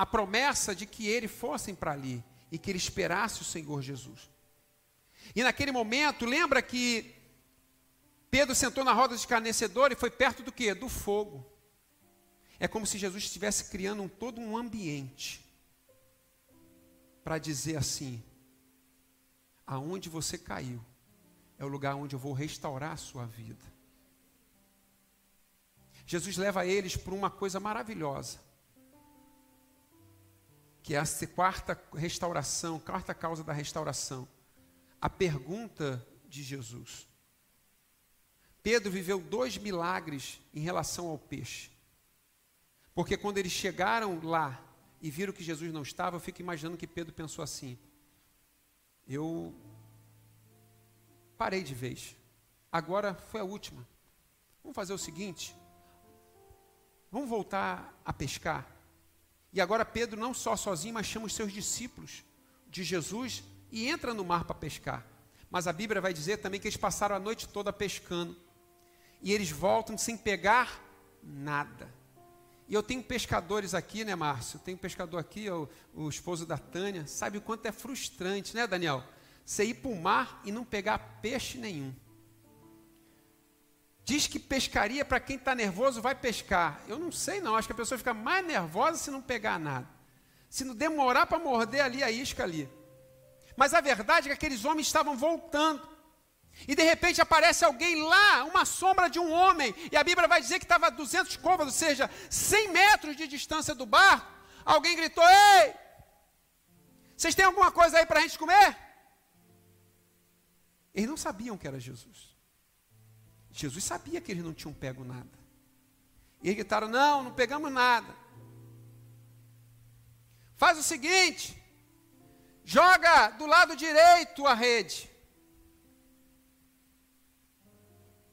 a promessa de que eles fossem para ali e que ele esperasse o Senhor Jesus. E naquele momento, lembra que Pedro sentou na roda de escarnecedor e foi perto do que? Do fogo. É como se Jesus estivesse criando um, todo um ambiente para dizer assim: aonde você caiu é o lugar onde eu vou restaurar a sua vida. Jesus leva eles para uma coisa maravilhosa, que é a quarta restauração, quarta causa da restauração, a pergunta de Jesus. Pedro viveu dois milagres em relação ao peixe. Porque quando eles chegaram lá e viram que Jesus não estava, eu fico imaginando que Pedro pensou assim: eu parei de vez. Agora foi a última. Vamos fazer o seguinte: vamos voltar a pescar. E agora Pedro não só sozinho, mas chama os seus discípulos de Jesus e entra no mar para pescar. Mas a Bíblia vai dizer também que eles passaram a noite toda pescando. E eles voltam sem pegar nada. E eu tenho pescadores aqui, né, Márcio? Tem um pescador aqui, o, o esposo da Tânia. Sabe o quanto é frustrante, né, Daniel? Você ir para o mar e não pegar peixe nenhum. Diz que pescaria para quem está nervoso vai pescar. Eu não sei, não. Acho que a pessoa fica mais nervosa se não pegar nada. Se não demorar para morder ali a isca ali. Mas a verdade é que aqueles homens estavam voltando. E de repente aparece alguém lá, uma sombra de um homem, e a Bíblia vai dizer que estava a 200 côvados, ou seja, 100 metros de distância do barco. Alguém gritou: Ei, vocês têm alguma coisa aí para a gente comer? Eles não sabiam que era Jesus. Jesus sabia que eles não tinham pego nada. E eles gritaram: Não, não pegamos nada. Faz o seguinte: joga do lado direito a rede.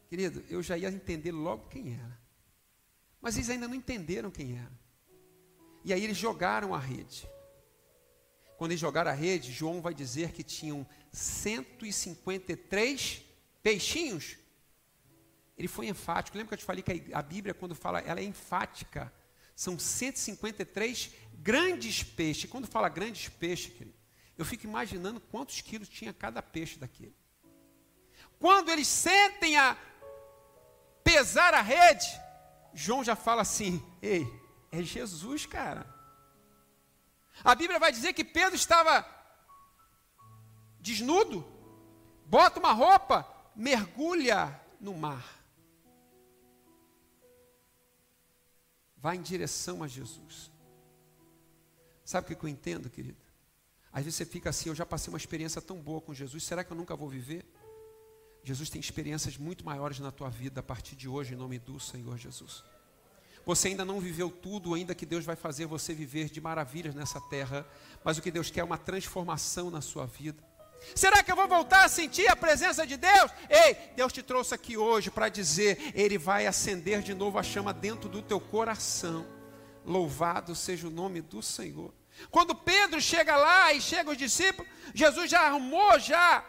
Querido, eu já ia entender logo quem era. Mas eles ainda não entenderam quem era. E aí eles jogaram a rede. Quando eles jogaram a rede, João vai dizer que tinham 153 peixinhos. Ele foi enfático. Lembra que eu te falei que a Bíblia, quando fala, ela é enfática. São 153 grandes peixes. Quando fala grandes peixes, querido, eu fico imaginando quantos quilos tinha cada peixe daquele. Quando eles sentem a pesar a rede, João já fala assim: ei, é Jesus, cara. A Bíblia vai dizer que Pedro estava desnudo, bota uma roupa, mergulha no mar. Vai em direção a Jesus. Sabe o que eu entendo, querido? Às vezes você fica assim, eu já passei uma experiência tão boa com Jesus, será que eu nunca vou viver? Jesus tem experiências muito maiores na tua vida a partir de hoje, em nome do Senhor Jesus. Você ainda não viveu tudo, ainda que Deus vai fazer você viver de maravilhas nessa terra, mas o que Deus quer é uma transformação na sua vida. Será que eu vou voltar a sentir a presença de Deus? Ei, Deus te trouxe aqui hoje para dizer: Ele vai acender de novo a chama dentro do teu coração. Louvado seja o nome do Senhor. Quando Pedro chega lá e chega os discípulos, Jesus já arrumou já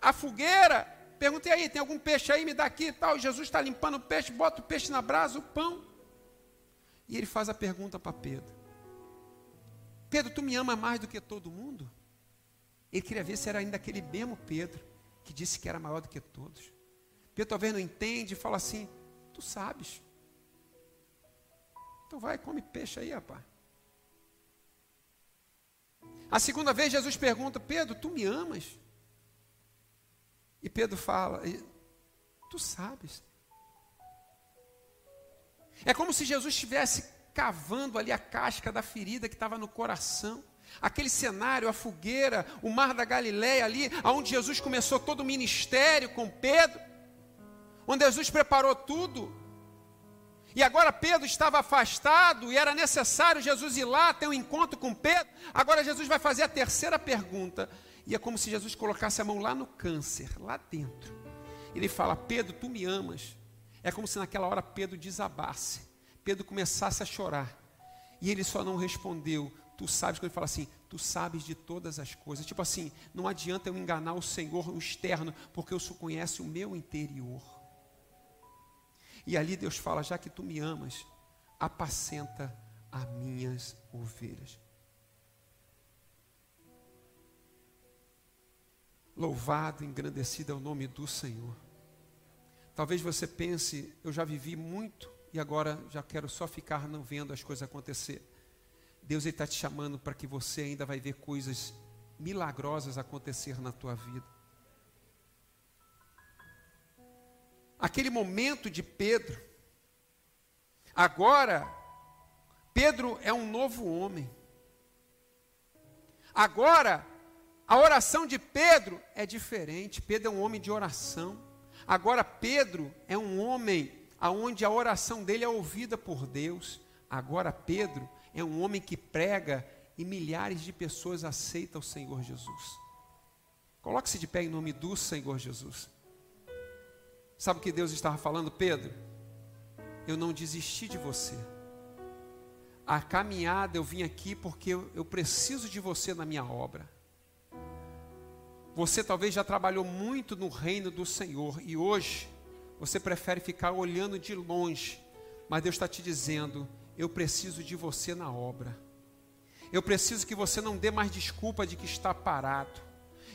a fogueira, Perguntei aí, tem algum peixe aí? Me dá aqui e tal. Jesus está limpando o peixe, bota o peixe na brasa, o pão. E ele faz a pergunta para Pedro: Pedro, tu me ama mais do que todo mundo? Ele queria ver se era ainda aquele mesmo Pedro que disse que era maior do que todos. Pedro talvez não entende e fala assim: Tu sabes. Então vai, come peixe aí, rapaz. A segunda vez Jesus pergunta: Pedro, tu me amas? E Pedro fala: Tu sabes. É como se Jesus estivesse cavando ali a casca da ferida que estava no coração. Aquele cenário, a fogueira, o mar da Galileia ali, onde Jesus começou todo o ministério com Pedro, onde Jesus preparou tudo. E agora Pedro estava afastado e era necessário Jesus ir lá ter um encontro com Pedro. Agora Jesus vai fazer a terceira pergunta. E é como se Jesus colocasse a mão lá no câncer, lá dentro. Ele fala: Pedro, tu me amas. É como se naquela hora Pedro desabasse. Pedro começasse a chorar. E ele só não respondeu. Tu sabes, quando ele fala assim, tu sabes de todas as coisas. Tipo assim, não adianta eu enganar o Senhor no externo, porque o Senhor conhece o meu interior. E ali Deus fala: já que tu me amas, apacenta as minhas ovelhas. Louvado, engrandecido é o nome do Senhor. Talvez você pense, eu já vivi muito e agora já quero só ficar não vendo as coisas acontecer. Deus está te chamando para que você ainda vai ver coisas milagrosas acontecer na tua vida. Aquele momento de Pedro, agora, Pedro é um novo homem. Agora, a oração de Pedro é diferente. Pedro é um homem de oração. Agora Pedro é um homem aonde a oração dele é ouvida por Deus. Agora Pedro é um homem que prega e milhares de pessoas aceitam o Senhor Jesus. Coloque-se de pé em nome do Senhor Jesus. Sabe o que Deus estava falando, Pedro? Eu não desisti de você. A caminhada eu vim aqui porque eu, eu preciso de você na minha obra. Você talvez já trabalhou muito no reino do Senhor e hoje você prefere ficar olhando de longe, mas Deus está te dizendo: eu preciso de você na obra. Eu preciso que você não dê mais desculpa de que está parado.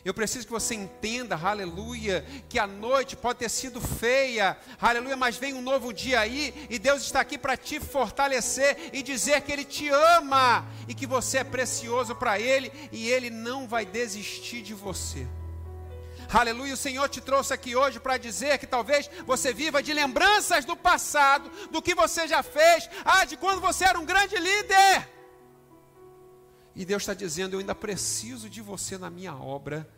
Eu preciso que você entenda, aleluia, que a noite pode ter sido feia, aleluia, mas vem um novo dia aí e Deus está aqui para te fortalecer e dizer que Ele te ama e que você é precioso para Ele e Ele não vai desistir de você. Aleluia, o Senhor te trouxe aqui hoje para dizer que talvez você viva de lembranças do passado, do que você já fez, ah, de quando você era um grande líder. E Deus está dizendo: Eu ainda preciso de você na minha obra.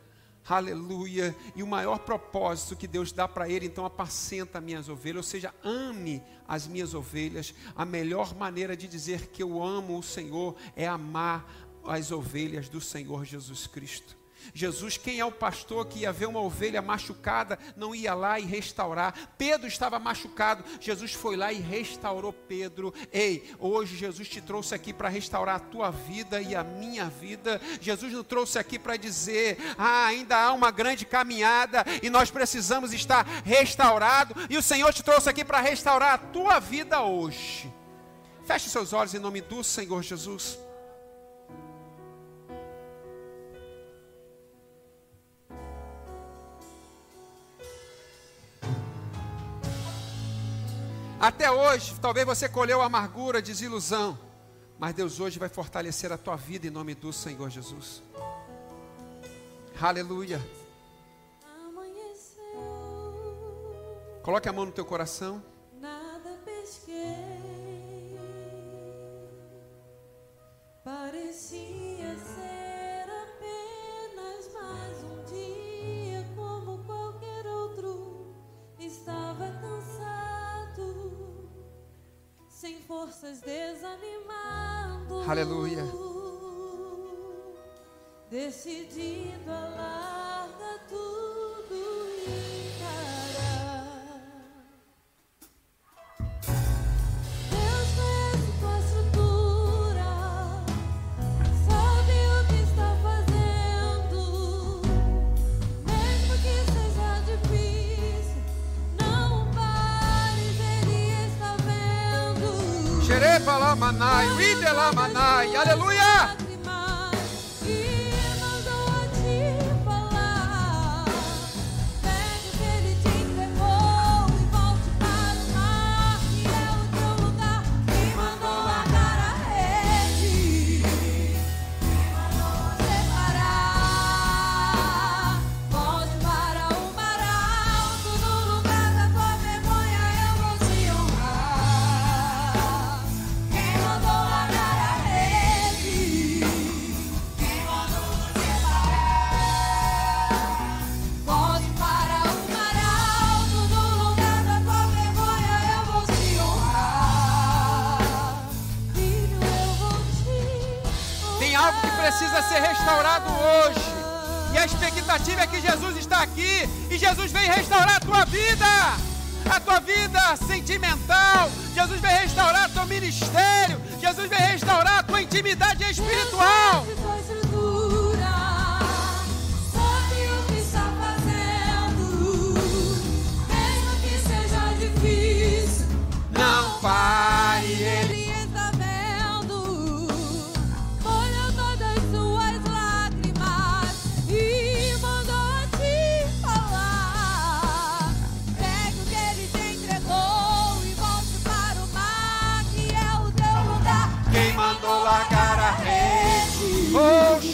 Aleluia. E o maior propósito que Deus dá para ele, então apacenta minhas ovelhas, ou seja, ame as minhas ovelhas. A melhor maneira de dizer que eu amo o Senhor é amar as ovelhas do Senhor Jesus Cristo. Jesus, quem é o pastor que ia ver uma ovelha machucada, não ia lá e restaurar? Pedro estava machucado, Jesus foi lá e restaurou Pedro. Ei, hoje Jesus te trouxe aqui para restaurar a tua vida e a minha vida. Jesus nos trouxe aqui para dizer: ah, ainda há uma grande caminhada e nós precisamos estar restaurado. E o Senhor te trouxe aqui para restaurar a tua vida hoje. Feche seus olhos em nome do Senhor Jesus. Até hoje, talvez você colheu amargura, desilusão, mas Deus hoje vai fortalecer a tua vida em nome do Senhor Jesus. Aleluia. Coloque a mão no teu coração. nada pesquei. Parecia sem forças, desanimado. Aleluia. Decidido a largar tudo Xerepalamanai, Idelamanai, aleluia. Sentimental. Jesus vem restaurar teu ministério.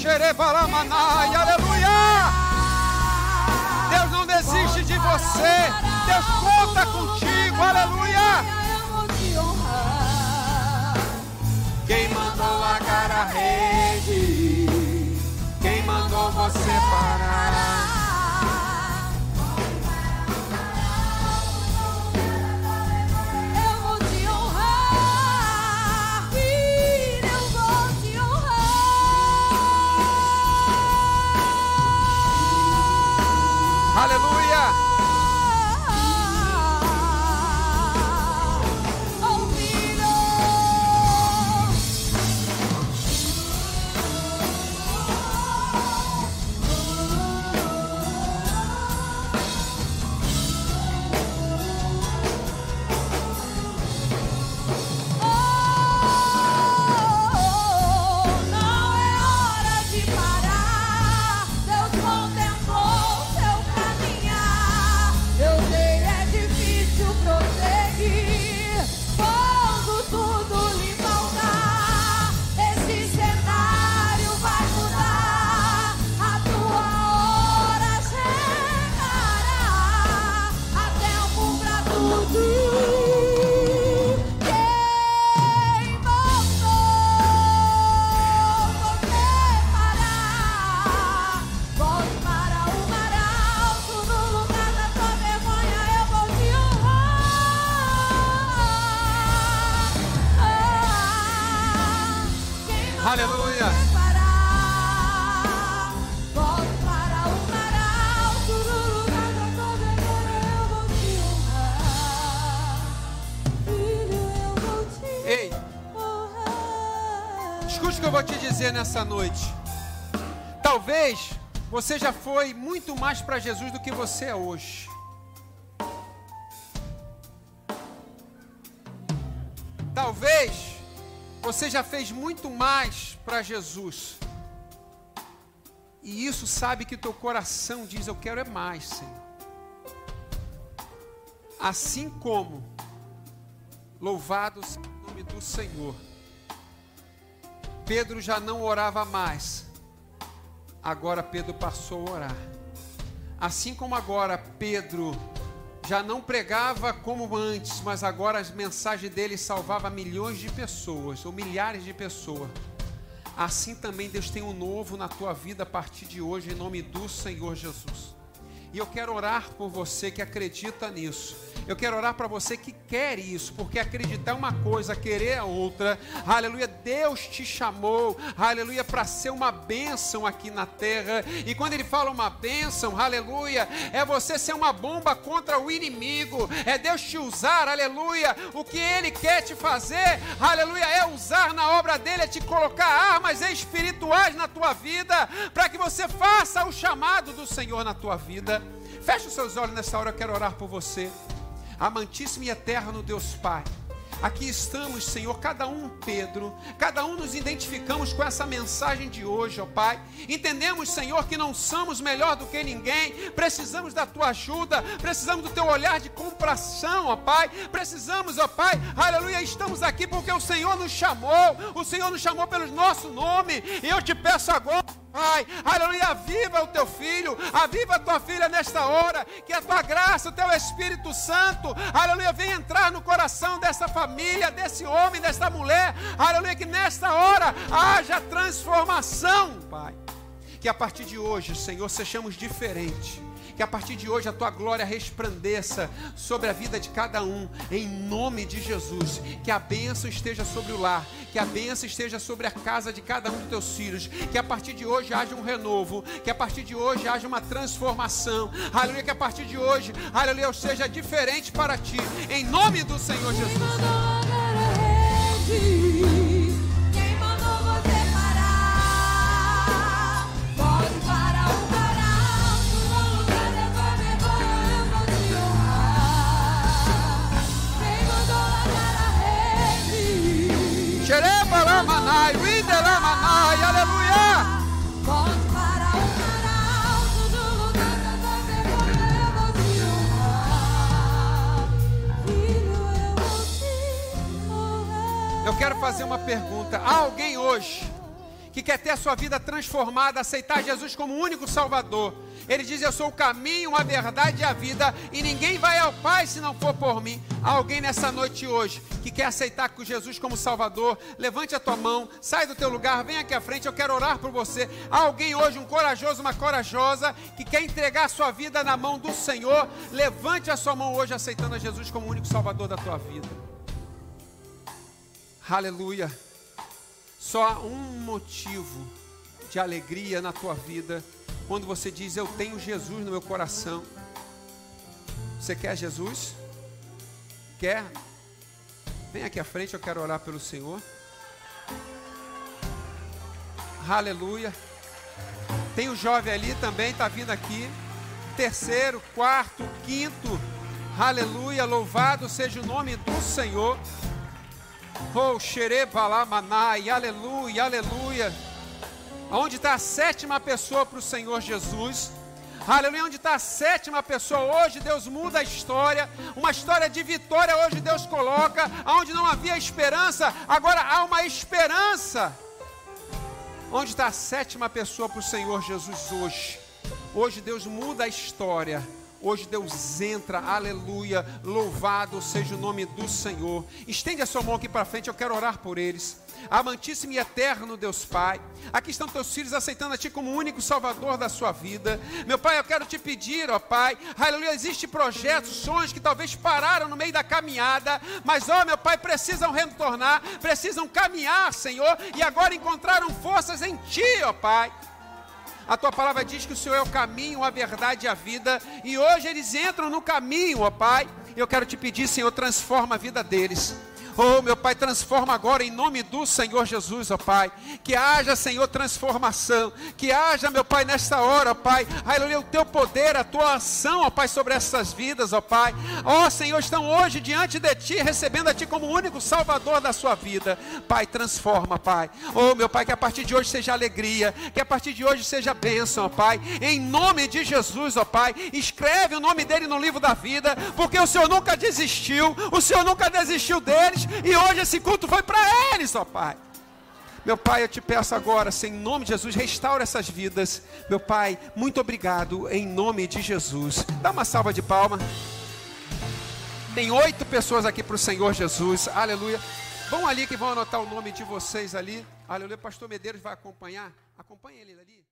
Xerebalamanai, aleluia! Deus não desiste de você. Deus conta contigo, aleluia! Quem mandou largar a rede? Quem mandou você parar? Escute o que eu vou te dizer nessa noite. Talvez você já foi muito mais para Jesus do que você é hoje. Talvez você já fez muito mais para Jesus. E isso sabe que teu coração diz: Eu quero é mais, Senhor. Assim como, louvado seja o nome do Senhor. Pedro já não orava mais. Agora Pedro passou a orar. Assim como agora Pedro já não pregava como antes, mas agora as mensagens dele salvava milhões de pessoas ou milhares de pessoas. Assim também Deus tem um novo na tua vida a partir de hoje, em nome do Senhor Jesus. E eu quero orar por você que acredita nisso. Eu quero orar para você que quer isso, porque acreditar é uma coisa, querer é outra. Aleluia, Deus te chamou, aleluia, para ser uma bênção aqui na terra. E quando Ele fala uma bênção, aleluia, é você ser uma bomba contra o inimigo, é Deus te usar, aleluia. O que Ele quer te fazer, aleluia, é usar na obra dele, é te colocar armas espirituais na tua vida, para que você faça o chamado do Senhor na tua vida. Feche os seus olhos nessa hora, eu quero orar por você. Amantíssimo e eterno Deus Pai. Aqui estamos, Senhor, cada um Pedro, cada um nos identificamos com essa mensagem de hoje, ó Pai. Entendemos, Senhor, que não somos melhor do que ninguém, precisamos da tua ajuda, precisamos do teu olhar de compreensão, ó Pai. Precisamos, ó Pai, aleluia, estamos aqui porque o Senhor nos chamou, o Senhor nos chamou pelo nosso nome, e eu te peço agora. Pai, aleluia, aviva o teu filho, aviva a tua filha nesta hora, que a tua graça, o teu Espírito Santo, aleluia, venha entrar no coração dessa família, desse homem, dessa mulher, aleluia, que nesta hora haja transformação, Pai. Que a partir de hoje, Senhor, sejamos diferentes Que a partir de hoje a tua glória resplandeça sobre a vida de cada um, em nome de Jesus. Que a bênção esteja sobre o lar, que a bênção esteja sobre a casa de cada um dos teus filhos. Que a partir de hoje haja um renovo, que a partir de hoje haja uma transformação. Aleluia, que a partir de hoje, aleluia, eu seja diferente para ti, em nome do Senhor Jesus. Eu quero fazer uma pergunta. Há alguém hoje que quer ter a sua vida transformada, aceitar Jesus como único Salvador? Ele diz: Eu sou o caminho, a verdade e a vida, e ninguém vai ao Pai se não for por mim. Há alguém nessa noite hoje que quer aceitar Jesus como Salvador? Levante a tua mão, sai do teu lugar, vem aqui à frente, eu quero orar por você. Há alguém hoje, um corajoso, uma corajosa, que quer entregar a sua vida na mão do Senhor? Levante a sua mão hoje, aceitando a Jesus como único Salvador da tua vida. Aleluia. Só há um motivo de alegria na tua vida quando você diz: Eu tenho Jesus no meu coração. Você quer Jesus? Quer? Vem aqui à frente, eu quero orar pelo Senhor. Aleluia. Tem o jovem ali também, está vindo aqui. Terceiro, quarto, quinto. Aleluia. Louvado seja o nome do Senhor. Oh, xerebalamanai, aleluia, aleluia. Onde está a sétima pessoa para o Senhor Jesus? Aleluia, onde está a sétima pessoa? Hoje Deus muda a história, uma história de vitória hoje Deus coloca, onde não havia esperança, agora há uma esperança. Onde está a sétima pessoa para o Senhor Jesus hoje? Hoje Deus muda a história. Hoje Deus entra, aleluia, louvado seja o nome do Senhor. Estende a sua mão aqui para frente, eu quero orar por eles. Amantíssimo e eterno Deus Pai, aqui estão teus filhos aceitando a Ti como único Salvador da sua vida. Meu Pai, eu quero te pedir, ó Pai, aleluia, existem projetos, sonhos que talvez pararam no meio da caminhada, mas, ó meu Pai, precisam retornar, precisam caminhar, Senhor, e agora encontraram forças em Ti, ó Pai. A tua palavra diz que o Senhor é o caminho, a verdade e a vida. E hoje eles entram no caminho, ó Pai. Eu quero te pedir, Senhor, transforma a vida deles. Oh, meu Pai, transforma agora em nome do Senhor Jesus, ó Pai. Que haja, Senhor, transformação. Que haja, meu Pai, nesta hora, ó Pai. Aleluia, o teu poder, a tua ação, ó Pai, sobre essas vidas, ó Pai. Ó Senhor, estão hoje diante de Ti, recebendo a Ti como único Salvador da sua vida. Pai, transforma, Pai. Oh, meu Pai, que a partir de hoje seja alegria. Que a partir de hoje seja bênção, ó Pai. Em nome de Jesus, ó Pai. Escreve o nome dele no livro da vida. Porque o Senhor nunca desistiu. O Senhor nunca desistiu deles. E hoje esse culto foi para eles, ó Pai. Meu Pai, eu te peço agora, Senhor, em nome de Jesus, restaura essas vidas. Meu Pai, muito obrigado, em nome de Jesus. Dá uma salva de palma. Tem oito pessoas aqui para o Senhor Jesus, aleluia. Vão ali que vão anotar o nome de vocês ali, aleluia. Pastor Medeiros vai acompanhar, acompanha ele ali.